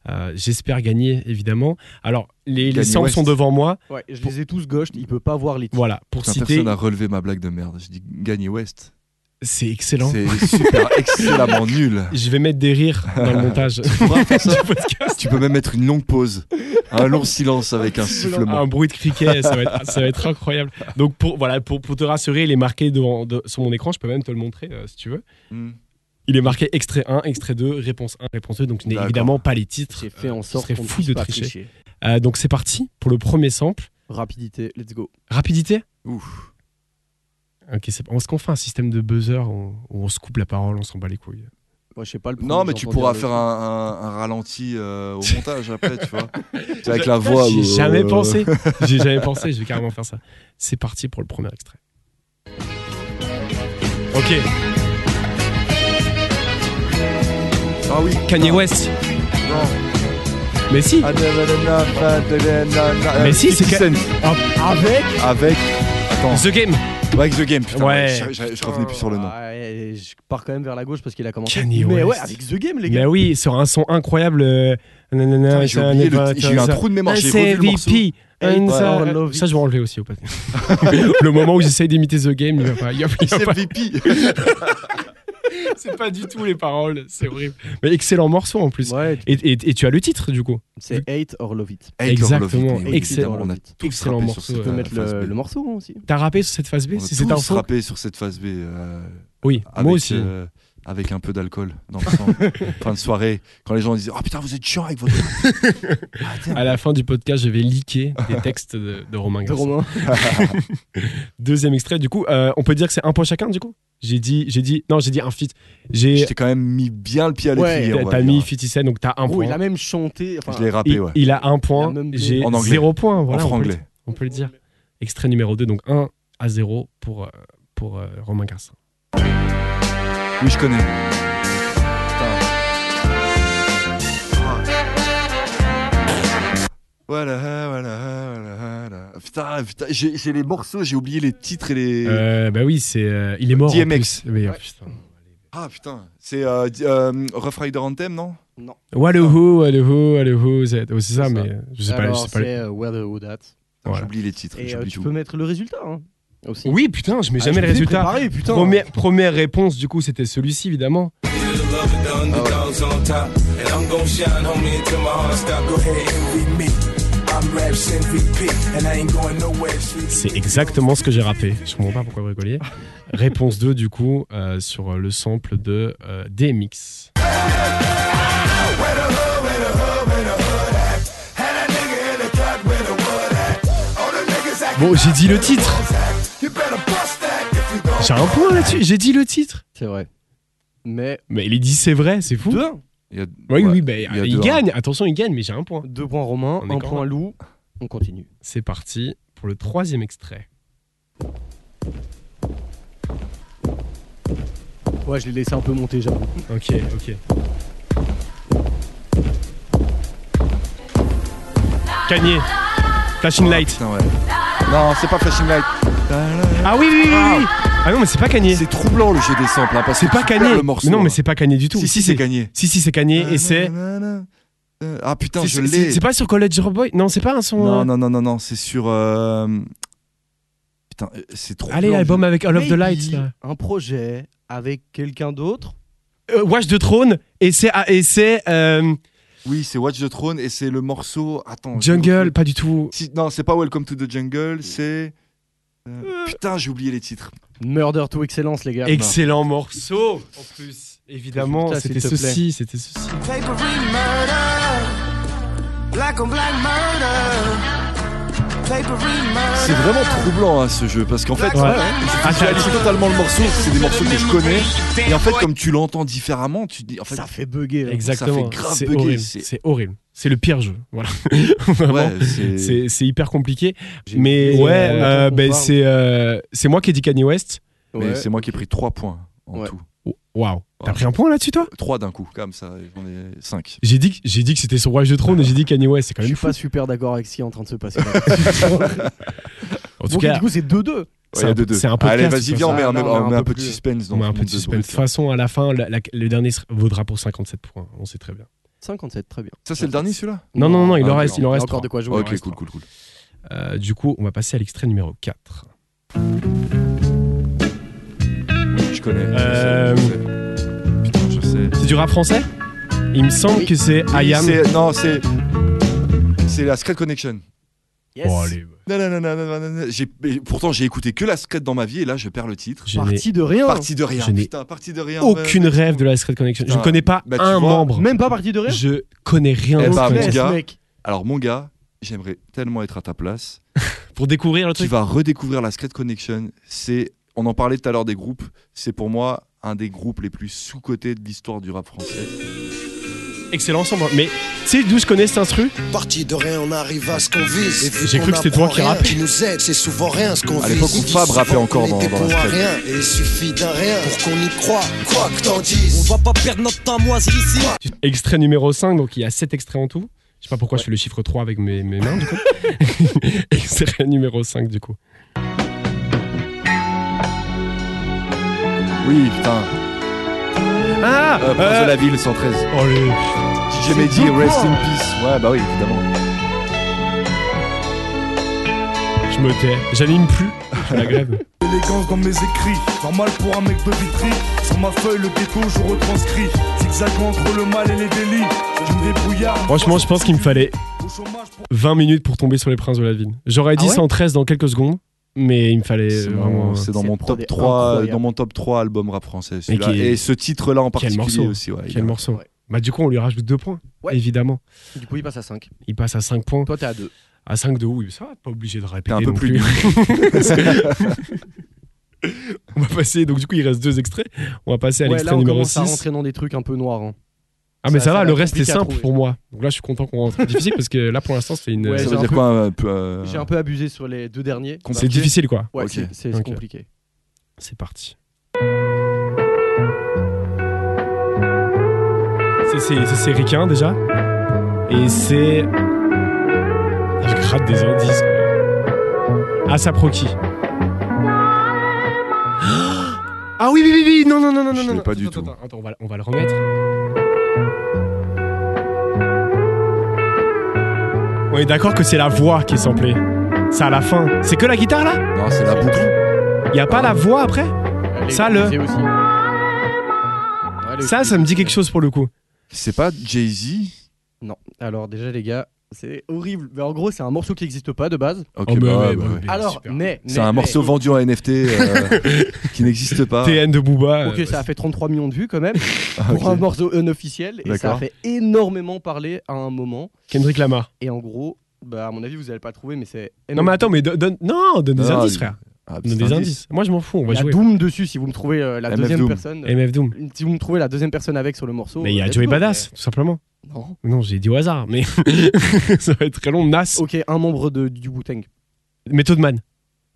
Euh, J'espère gagner, évidemment. Alors, les, samples West. sont devant moi. Ouais, je les ai tous gauche, il peut pas voir les titres. Voilà, pour Putain, citer, Personne n'a relevé ma blague de merde. Je dis Gagné West. C'est excellent. C'est super excellemment nul. Je vais mettre des rires dans le montage. Tu peux même mettre une longue pause, un long silence avec un sifflement. Un bruit de criquet, ça va être, ça va être incroyable. Donc, pour, voilà, pour, pour te rassurer, il est marqué devant- de- sur mon écran. Je peux même te le montrer euh, si tu veux. Hmm. Il est marqué extrait 1, extrait 2, réponse 1, réponse 2. Donc, n'ai D'accord. évidemment pas les titres. J'ai fait en Euh, ce sorte serait ne fou de pas tricher. tricher. Euh, donc, c'est parti pour le premier sample. Rapidité, let's go. Rapidité? Ouf. Ok, c'est- est-ce qu'on fait un système de buzzer où où on se coupe la parole, on s'en bat les couilles Moi, je sais pas le Non, mais tu pourras faire un, un- un ralenti euh, au montage après, tu vois. Avec la voix. J'ai euh, jamais pensé. J'ai jamais pensé, je vais carrément faire ça. C'est parti pour le premier extrait. Ok, Ah oui. Kanye West. Non. Mais si, Ah, Mais si, c'est 50 Ka- Cent. Ah, avec Avec. Attends. The Game. Ouais, avec The Game, putain. Ouais. ouais, Je, je- je revenais plus sur le nom. Ouais, je pars quand même vers la gauche parce qu'il a commencé. Kanye mais West. ouais, avec The Game, les gars. Mais oui, sur un son incroyable. euh, j'ai eu un trou de mémoire, j'ai c'est revu le morceau. Ça, je vais enlever aussi au passé. le moment où j'essaye d'imiter The Game, il va pas. il va- il va C'est pas- VP. C'est pas du tout les paroles, c'est horrible. Mais excellent morceau en plus. Ouais, Et, et- et tu as le titre du coup c'est Hate or Love It. Exactement. Love It, Excellent. On a tous Excellent morceau, Tu peux euh, mettre le, le morceau aussi. T'as rappé sur cette phase B On a Si tous rappé sur cette phase B. euh, Oui, avec, moi aussi. euh, avec un peu d'alcool dans le sang. fin de soirée, quand les gens disent Oh putain, vous êtes chiant avec votre. À la fin du podcast, je vais leaker des textes de, de Romain De. Romain. Deuxième extrait, du coup, euh, on peut dire que c'est un point chacun, du coup? J'ai dit, j'ai dit, non, j'ai dit un feat. J'ai, J'étais quand même mis bien le pied à Ouais, l'étrier. on va t'as mis 50 Cent, donc t'as un Oh, point. il a même chanté. Enfin, Je l'ai rappé, il, ouais. il a un point, j'ai zéro point. Voilà, en on peut le franglais. dire. On peut le dire. Extrait numéro 2, donc 1 à 0 pour, euh, pour euh, Romain Garçon. Oui, je connais. Voilà, voilà, voilà. Putain, putain, j'ai j'ai les morceaux, j'ai oublié les titres et les. Euh, bah oui, c'est, euh, il est mort. en DMX. plus. Mais, oh, putain. Ah putain, c'est euh, euh, Rough Rider Anthem, non? Wallahoo, Wallahoo, c'est oh, c'est ça, C'est mais ça. je sais pas. Je sais pas c'est euh, Where the. Voilà. J'oublie les titres, Et euh, tu tout. peux mettre le résultat hein, aussi. Oui, putain, je mets Ah, jamais je le résultat. préparé, putain. Première, première réponse, du coup, c'était celui-ci, évidemment. C'est exactement ce que j'ai rappé. Je comprends pas pourquoi vous rigoliez. Réponse 2, du coup, euh, sur le sample de euh, DMX. Bon, j'ai dit le titre. J'ai un point là-dessus. J'ai dit le titre. C'est vrai. Mais Mais il dit c'est vrai, c'est fou. 2 Il y a- Oui, ouais, oui, bah, il y a il deux, gagne. Attention, il gagne, mais j'ai un point. 2 points Romain, On est 1 quand point même. Lou. On continue. C'est parti pour le troisième extrait. Ouais, je l'ai laissé un peu monter, j'avoue. Ok, ok. Kanye. Flashing Light. Putain, ouais. Non, c'est pas Flashing Light. Ah oui, oui, oui, oui, oui. Ah non, mais c'est pas Kanye. C'est troublant le jeu des samples, hein, parce C'est que pas tu perds Kanye. le morceau. Mais non, mais hein. c'est pas Kanye du tout. Si, si, c'est Kanye. Si, si, c'est Kanye et c'est. Ah putain, c'est- je c'est- l'ai. C'est pas sur College Boy? Non, c'est pas un son. Non, euh, non, non, non, non, c'est sur. euh, Putain, euh, c'est trop. Allez, l'album avec All of the Maybe Lights. là. Un projet avec quelqu'un d'autre? Euh, Watch the Throne et c'est. ah, et c'est. euh, Oui, c'est Watch the Throne et c'est le morceau. Attends. je Jungle, pas du tout. Si- non, c'est pas Welcome to the Jungle, c'est. Euh, Putain, j'ai oublié les titres. Murder to Excellence, les gars. Excellent morceau en plus. Évidemment, c'était ceci, c'était ceci. Black on black murder. C'est vraiment troublant hein, ce jeu parce qu'en fait, Ouais. je visualise totalement le morceau. C'est des morceaux que je connais. Et en fait, comme tu l'entends différemment, tu te dis. En fait, Ça fait bugger. là. Exactement. Ça fait grave c'est bugger, horrible. c'est- C'est horrible. C'est le pire jeu. Voilà. Ouais, c'est. Hyper compliqué. Mais ouais, euh, ben, c'est euh, c'est moi qui ai dit Kanye West. Mais c'est moi qui ai pris 3 points en Ouais. tout. Waouh. T'as pris un point là-dessus, toi? 3 d'un coup, comme ça, j'en ai 5. J'ai dit, que- j'ai dit que c'était sur Watch the Throne et j'ai dit Kanye West. C'est quand Je même suis fou. pas super d'accord avec ce qui est en train de se passer. là. En tout Donc, cas, du coup, c'est 2-2. c'est un, c'est un podcast. Allez, de vas-y, viens, on met, un- non, on mais met un un peu de suspense dans On met un peu de de suspense. De toute façon, à la fin, la- la- le dernier vaudra pour 57 points. On sait très bien. 57, très bien. Ça, c'est le dernier celui-là? Non, non, non, il en Ah, reste, il en reste encore trois. de quoi jouer. Ok, cool, trois. cool, cool. Euh, du coup, on va passer à l'extrait numéro 4. Je connais. je Euh. Putain, je sais. C'est du rap français Il me semble Oui. que c'est Oui, Non, c'est. C'est la Secret Connection. Yes. Oh, allez. Non, non, non, non, non, non. J'ai- Pourtant, j'ai écouté que la Secret dans ma vie et là, je perds le titre. Je Parti de rien. Parti de rien. Je Putain, parti de rien. aucune rêve de la Secret Connection. Je ne connais pas Bah, tu un vois, membre. Même pas parti de rien. Je connais rien. Eh de bah, Secret mon gars. mec. Alors, mon gars, j'aimerais tellement être à ta place. Pour découvrir le Tu truc. vas redécouvrir la Secret Connection. C'est, on en parlait tout à l'heure des groupes. C'est pour moi un des groupes les plus sous-cotés de l'histoire du rap français. Excellent ensemble. Mais tu sais d'où je connais cet instru Parti de rien, on arrive à ce qu'on vise. J'ai qu'on cru que c'était toi qui rappais. Qui nous aide, c'est souvent rien ce qu'on À vise. l'époque où Fab rappait encore dans- dans la à rien. Et il suffit d'un rien pour qu'on y croit. Quoi que t'en dises. On va pas perdre notre temps, moi, ici. Extrait numéro 5, donc il y a 7 extraits en tout. Je sais pas pourquoi je fais le chiffre 3 avec mes, mes mains du coup. Extrait numéro 5 du coup. Oui, putain. Ah Euh, Prince de la Ville 113. Oh les... DJ Mehdi, Rest in Peace. Ouais, bah oui, évidemment. Je me tais. J'anime plus. Je la grève. Élégance dans mes écrits, normal pour un mec de Vitry. Sur ma feuille, le ghetto, je retranscris. Zigzagant entre le mal et les délits. Je me débrouillard. Franchement, je pense qu'il me fallait Au chômage pour 20 minutes pour tomber sur les princes de la ville. J'aurais dit Ah ouais 113 dans quelques secondes, mais il me fallait C'est vraiment. mon- c'est dans mon top des 3 incroyables. dans mon top 3 album rap français est- et ce titre là en Quel particulier morceau aussi ouais, Quel a- morceau ouais. Bah du coup, on lui rajoute 2 points. Ouais. Évidemment. Du coup, il passe à 5. Il passe à 5 points. Toi, t'es à 2. À 5 de oui, ça va, pas obligé de répéter. T'es un peu non plus on va passer, donc du coup, il reste deux extraits. On va passer à Ouais, là, l'extrait on numéro commence à 6. rentrer dans des trucs un peu noirs. hein. Ah, mais Ça- ça, va, le reste est simple pour moi. Donc là, je suis content qu'on rentre. difficile parce que là, pour l'instant, c'est une. Ouais, ça j'ai veut un dire peu- quoi un peu euh, J'ai un peu abusé sur les deux derniers. c'est difficile, quoi. Ouais, Ok. c'est- c'est Ok. compliqué. C'est parti. C'est- C'est c'est- c'est Ricain déjà. Et c'est. Je gratte des indices. quoi. Asap Rocky. Ah oui, oui, oui, oui, non, non, non, non, Je non, non. pas du Attends, tout. Attends, attends, on va, on va le remettre. On est d'accord que c'est la voix qui est samplée. C'est à la fin. C'est que la guitare là? Non c'est la boucle Il y a pas la voix après? Ça, le- Ça, ça me dit quelque chose pour le coup. c'est pas Jay-Z? Non. Alors, déjà, les gars, c'est horrible. Mais en gros, c'est un morceau qui n'existe pas de base. ok Oh, mais bah, ouais, bah, ouais. Alors, super. mais. c'est un mais- morceau vendu en NFT euh, qui n'existe pas TN de Booba. Ok, euh, ça a fait 33 millions de vues quand même Ah, pour ok. un morceau unofficiel et ça a D'accord. fait énormément parler à un moment. Kendrick Lamar. Et en gros, bah à mon avis vous allez pas le trouver, mais c'est. Non, mais attends, mais donne, donne- non, donne des Non, indices, il- frère. Ah, des un indices. Moi, je m'en fous, on va Il y a jouer. Doom dessus si vous me trouvez euh, la MF deuxième Doom. personne. MF Doom. Si vous me trouvez la deuxième personne avec sur le morceau. Mais il y a euh, Joey Badass, tout simplement. mais- Non. Non, j'ai dit au hasard, mais ça va être très long. Nas, Ok, un membre de, du Wu-Tang. Method Man,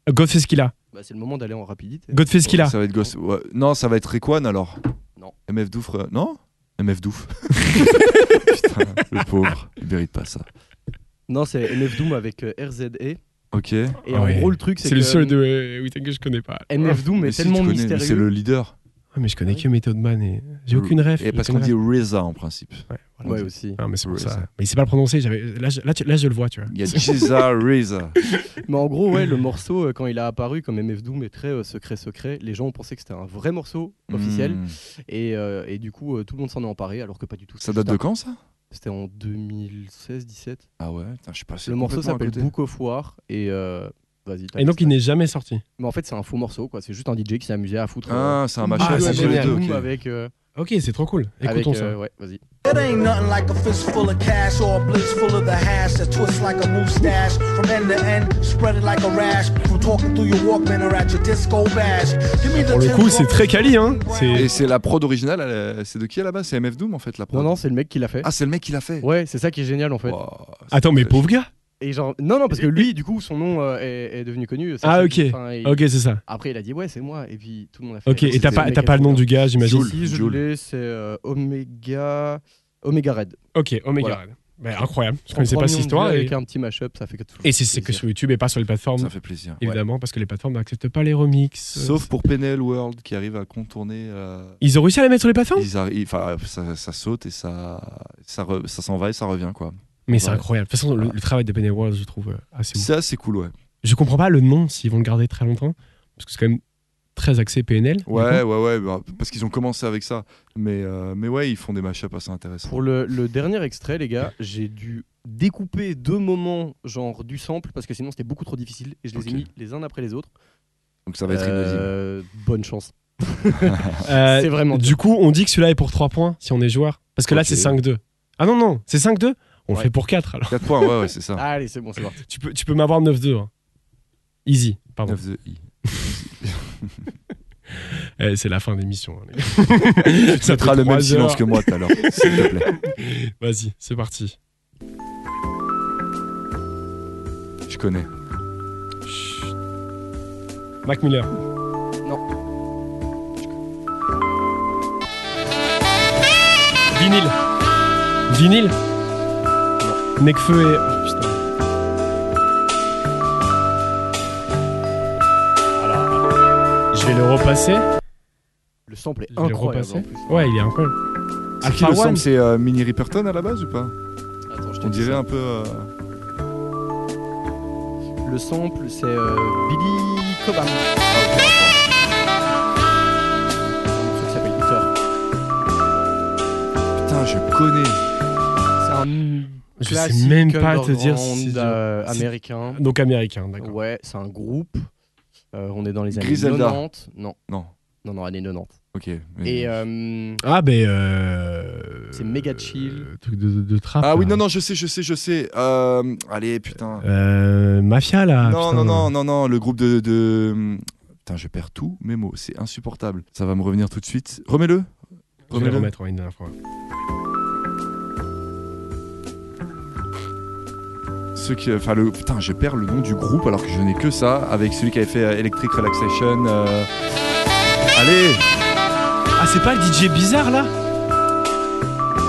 Godface Killa, Bah, c'est le moment d'aller en rapidité. Godface Killa. ça va être Ghost ouais. non ça va être Rayquan alors Non. MF Douf euh, non? MF Douf putain le pauvre il mérite pas ça Non, c'est MF Doom avec euh, RZE. Et ok en Ah ouais. gros, le truc, c'est C'est le seul de euh, Wu-Tang que je connais pas. MF Doom Mais est si, tellement connais, mystérieux. c'est le leader Ah, mais je connais que Method Man et j'ai aucune ref. et parce qu'on dit. RZA en principe Ouais, voilà. Ouais, aussi. Ah, mais c'est pour ça. Mais il sait pas le prononcer. j'avais- Là, je- là, tu- là, je le vois, tu vois. il y a RZA Mais en gros, ouais, le morceau, euh, quand il a apparu comme MF Doom est très euh, secret, secret, les gens ont pensé que c'était un vrai morceau officiel. Hmm. Et, euh, et du coup, euh, tout le monde s'en est emparé, alors que pas du tout. ça date de quand ça? C'était en 2016-17. ah ouais putain, je suis passé Le morceau s'appelle. Book of War. Et euh, vas-y. Et donc, il n'est jamais sorti. Mais en fait, c'est un faux morceau, quoi. C'est juste un DJ qui s'est amusé à foutre. euh, ah c'est un machin Ah, avec. euh, Ok, c'est trop cool. avec, Écoutons euh, ça. ouais, vas-y. It ain't nothing like a fist full of cash or a blitz full of the hash that twists like a moustache from end to end, spread it like a rash from talking through your Walkman or at your disco bash. Give me the Pour le 10 coup, c'est très quali, hein. et C'est c'est la prod originale elle c'est de qui à la base? C'est MF Doom en fait la prod? Non, non, c'est le mec qui l'a fait. ah c'est le mec qui l'a fait Ouais, c'est ça qui est génial en fait. Wow, Attends, mais pauvre gars. Et genre, non, non, parce que lui, du coup, son nom euh, est, est devenu connu. Ah, ok. enfin, il- Ok, c'est ça. Après, il a dit ouais, c'est moi. Et puis tout le monde a fait. Ok, et t'as pas, t'as pas le nom du gars, j'imagine. Si, je l'ai, c'est euh, Omega. Omega Red. Ok, Omega Voilà. Red. Bah, incroyable. Je connaissais 3 pas cette histoire. Et, Avec un petit mashup, ça fait que tout. et c'est c'est que sur YouTube et pas sur les plateformes. Ça fait plaisir. Évidemment, parce que les plateformes n'acceptent pas les remixes. Sauf pour PNL World qui arrive à contourner. euh, Ils ont réussi à les mettre sur les plateformes? ils arri- enfin, ça, ça saute et ça, ça, re- ça s'en va et ça revient quoi. Mais c'est incroyable. De toute façon, le, le travail de Penny World, je trouve euh, assez ouf. C'est assez cool, ouais. Je comprends pas le nom s'ils vont le garder très longtemps. Parce que c'est quand même très axé PNL. Ouais, ouais, ouais, bah, parce qu'ils ont commencé avec ça. Mais, euh, mais ouais, ils font des mashups assez intéressants. Pour le, le dernier extrait, les gars, j'ai dû découper deux moments, genre du sample, parce que sinon c'était beaucoup trop difficile, et je les ai mis les uns après les autres. Donc ça va être Euh, Bonne chance. Euh, c'est vraiment. Du coup, on dit que celui-là est pour 3 points si on est joueur. Parce que là, c'est 5-2. Ah non, non, c'est 5-2 On le fait pour 4 alors. 4 points, ouais, ouais, c'est ça. Allez, c'est bon, c'est parti. Tu peux, tu peux m'avoir 9-2. hein. Easy, pardon. 9 de I. Eh, c'est la fin d'émission. hein, les gars. Tu Ça mettras fait le même silence que moi tout à l'heure, s'il te plaît. Vas-y, c'est parti. Je connais. Mac Miller. Non. Vinyle. Vinyle? Necfeu et. Oh, putain. Alors, je vais le repasser. Le sample est Je vais le incroyable. repasser. en plus. Ouais, il est incroyable. C'est qui Alpha le One sample C'est euh, Mini Ripperton à la base ou pas Attends, je te On dis dirait ça. un peu. euh, Le sample, c'est euh, Billy Cobham. Un qui s'appelle Luther. Putain, je connais. C'est un Je sais même pas te dire si- euh, américain. Donc américain, d'accord. Ouais, c'est un groupe. Euh, on est dans les années Griselda. 90. Non, Non. non, non, années 90. Ok. mais- Et euh, Ah, ben. Euh... C'est méga chill. euh, Truc de, de, de trap. Ah oui, non, non, je sais, je sais, je sais. Euh, allez, putain. Euh, Mafia là. non, putain. non, non, non, non, le groupe de, de. Putain, je perds tous mes mots, c'est insupportable. Ça va me revenir tout de suite. Remets-le. Je vais le Remets-le. remettre une dernière fois. Ceux qui, enfin le, putain, je perds le nom du groupe alors que je n'ai que ça avec celui qui avait fait euh, Electric Relaxation. euh. Allez, Ah, c'est pas le DJ bizarre là?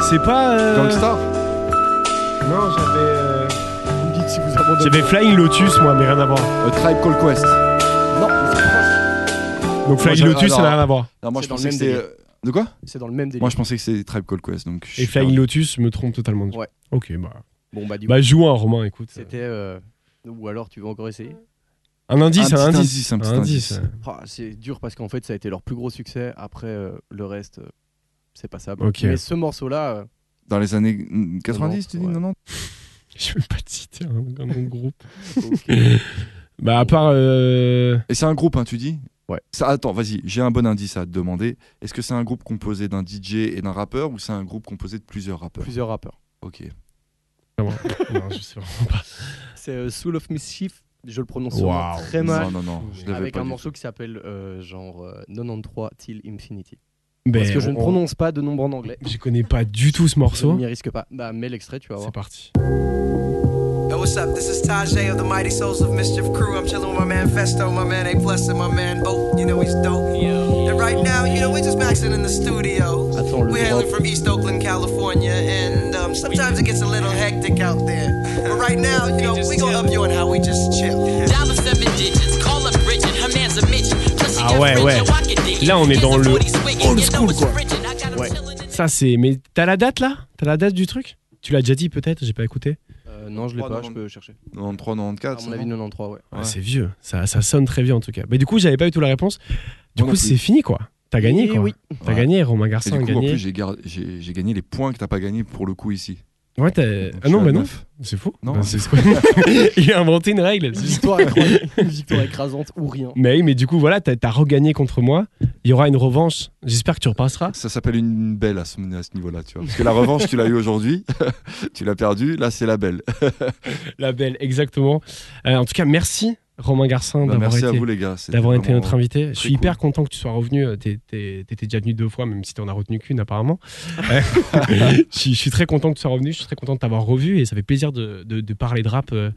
C'est pas. euh, Gangstar? Non, j'avais. euh, vous me dites si vous abandonnez. J'avais Flying Lotus, moi, mais rien à voir. A Tribe Called Quest. Non. Donc Flying Lotus, ça n'a rien à voir. Non, moi je dans le pensais que même c'était. délire. De quoi? C'est dans le même délire. Moi je pensais que c'était Tribe Called Quest donc. Et Flying. Lotus, me trompe totalement. Ouais. Ok, bah. Bon, bah, du Bah, joue un Romain, écoute. C'était. euh, Ou alors, tu veux encore essayer? Un indice, Un un, petit indice. indice, un petit indice. Ah, C'est dur parce qu'en fait, ça a été leur plus gros succès. Après, euh, le reste, euh, c'est pas ça. Ok. Mais ce morceau-là, euh, Dans les années mm, 90, tu dis ouais. 90 Je vais pas te citer un, un nom de groupe. ok. Bah, à part. euh, Et c'est un groupe, hein, tu dis? Ouais. Ça, attends, vas-y, j'ai un bon indice à te demander. Est-ce que c'est un groupe composé d'un DJ et d'un rappeur ou c'est un groupe composé de plusieurs rappeurs? Plusieurs rappeurs. Ok. Comment Non, je sais vraiment pas. C'est euh, Soul of Mischief. Je le prononce Waouh. sûrement très mal. Non, non, non, je l'avais avec pas un du morceau qui s'appelle euh, genre euh, 93 Till Infinity. Ben, Parce que je ne on- prononce pas de nombre en anglais. Je connais pas du tout ce Je morceau. n'y risque pas. Bah, mets l'extrait, tu vas voir. C'est parti. Yo, what's up? This is Tajay of the Mighty Souls of Mischief crew. I'm chilling with my man Festo, my man A Plus, and my man Boat. You know he's dope. And right now, you know, we're just maxing in the studio. Attends, le We're hailing drop. from East Oakland, California, and um, sometimes it gets a little hectic out there. But right now, you know, we gonna up you on how we just chill. Dollar seven digits, call up Bridget, her man's a midget. Ah ouais, ouais. Là, on est dans the le 40 swinging, old school, quoi. Ouais. Ça, c'est. Mais t'as la date là? T'as la date du truc? Tu l'as déjà dit peut-être? J'ai pas écouté. Euh, non, je l'ai pas, non, je peux chercher. 93, 94. À mon avis, 93, ouais. Ah, c'est vieux. Ça, ça sonne très vieux en tout cas. Mais du coup, j'avais pas eu tout la réponse. Du Moi coup, c'est fini quoi. T'as gagné Et quoi. oui. T'as Ouais. gagné, Romain Et Garçon du a coup, en gagné. plus, j'ai gar- j'ai j'ai gagné les points que t'as pas gagné pour le coup ici. Ouais, t'as. Donc, Ah non, bah non. C'est faux. Non. Bah, c'est Il a inventé une règle. Une victoire, victoire écrasante ou rien. Mais oui, mais du coup, voilà, t'as as regagné contre moi. Il y aura une revanche. J'espère que tu repasseras. Ça s'appelle une belle à ce, à ce niveau-là, tu vois. Parce que la revanche, tu l'as eu aujourd'hui, tu l'as perdu, là c'est la belle. La belle, exactement. Euh, en tout cas, merci Romain Garcin Bah, d'avoir été. à vous les gars. c'était d'avoir été vraiment notre invité. Je suis hyper content que tu sois revenu. Euh, T'étais déjà venu deux fois, même si t'en as retenu qu'une apparemment. Je, suis, je suis très content que tu sois revenu. Je suis très content de t'avoir revu et ça fait plaisir de, de- de parler de rap. euh.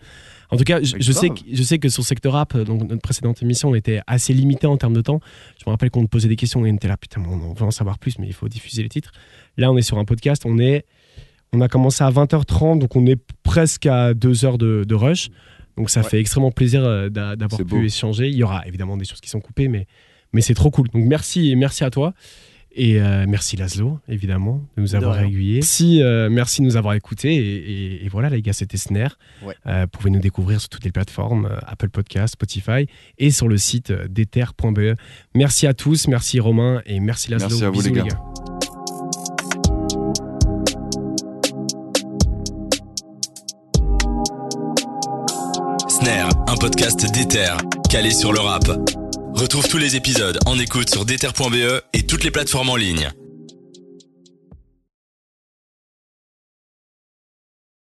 En tout cas, je, sais, que, je sais que sur secteur rap, euh, donc notre précédente émission, on était assez limité en termes de temps. Je me rappelle qu'on te posait des questions et on était là, putain, on, on veut en savoir plus, mais il faut diffuser les titres. Là, on est sur un podcast, on est, On a commencé à 20h30, donc on est presque à 2 heures de, de rush. Donc ça Ouais. fait extrêmement plaisir euh, d'a- d'avoir pu beau. échanger. Il y aura évidemment des choses qui sont coupées, mais, mais c'est trop cool. Donc merci et merci à toi. Et euh, merci Laszlo, évidemment, de nous avoir aiguillés. Merci, euh, merci de nous avoir écoutés. Et, et- et voilà, les gars, c'était Snare. Ouais. Euh, vous pouvez nous découvrir sur toutes les plateformes, Apple Podcast, Spotify et sur le site déter.be. Merci à tous, merci Romain et merci Laszlo. Merci à vous, Bisous, les gars. Un podcast d'Ether, calé sur le rap. Retrouve tous les épisodes en écoute sur Dether.be et toutes les plateformes en ligne.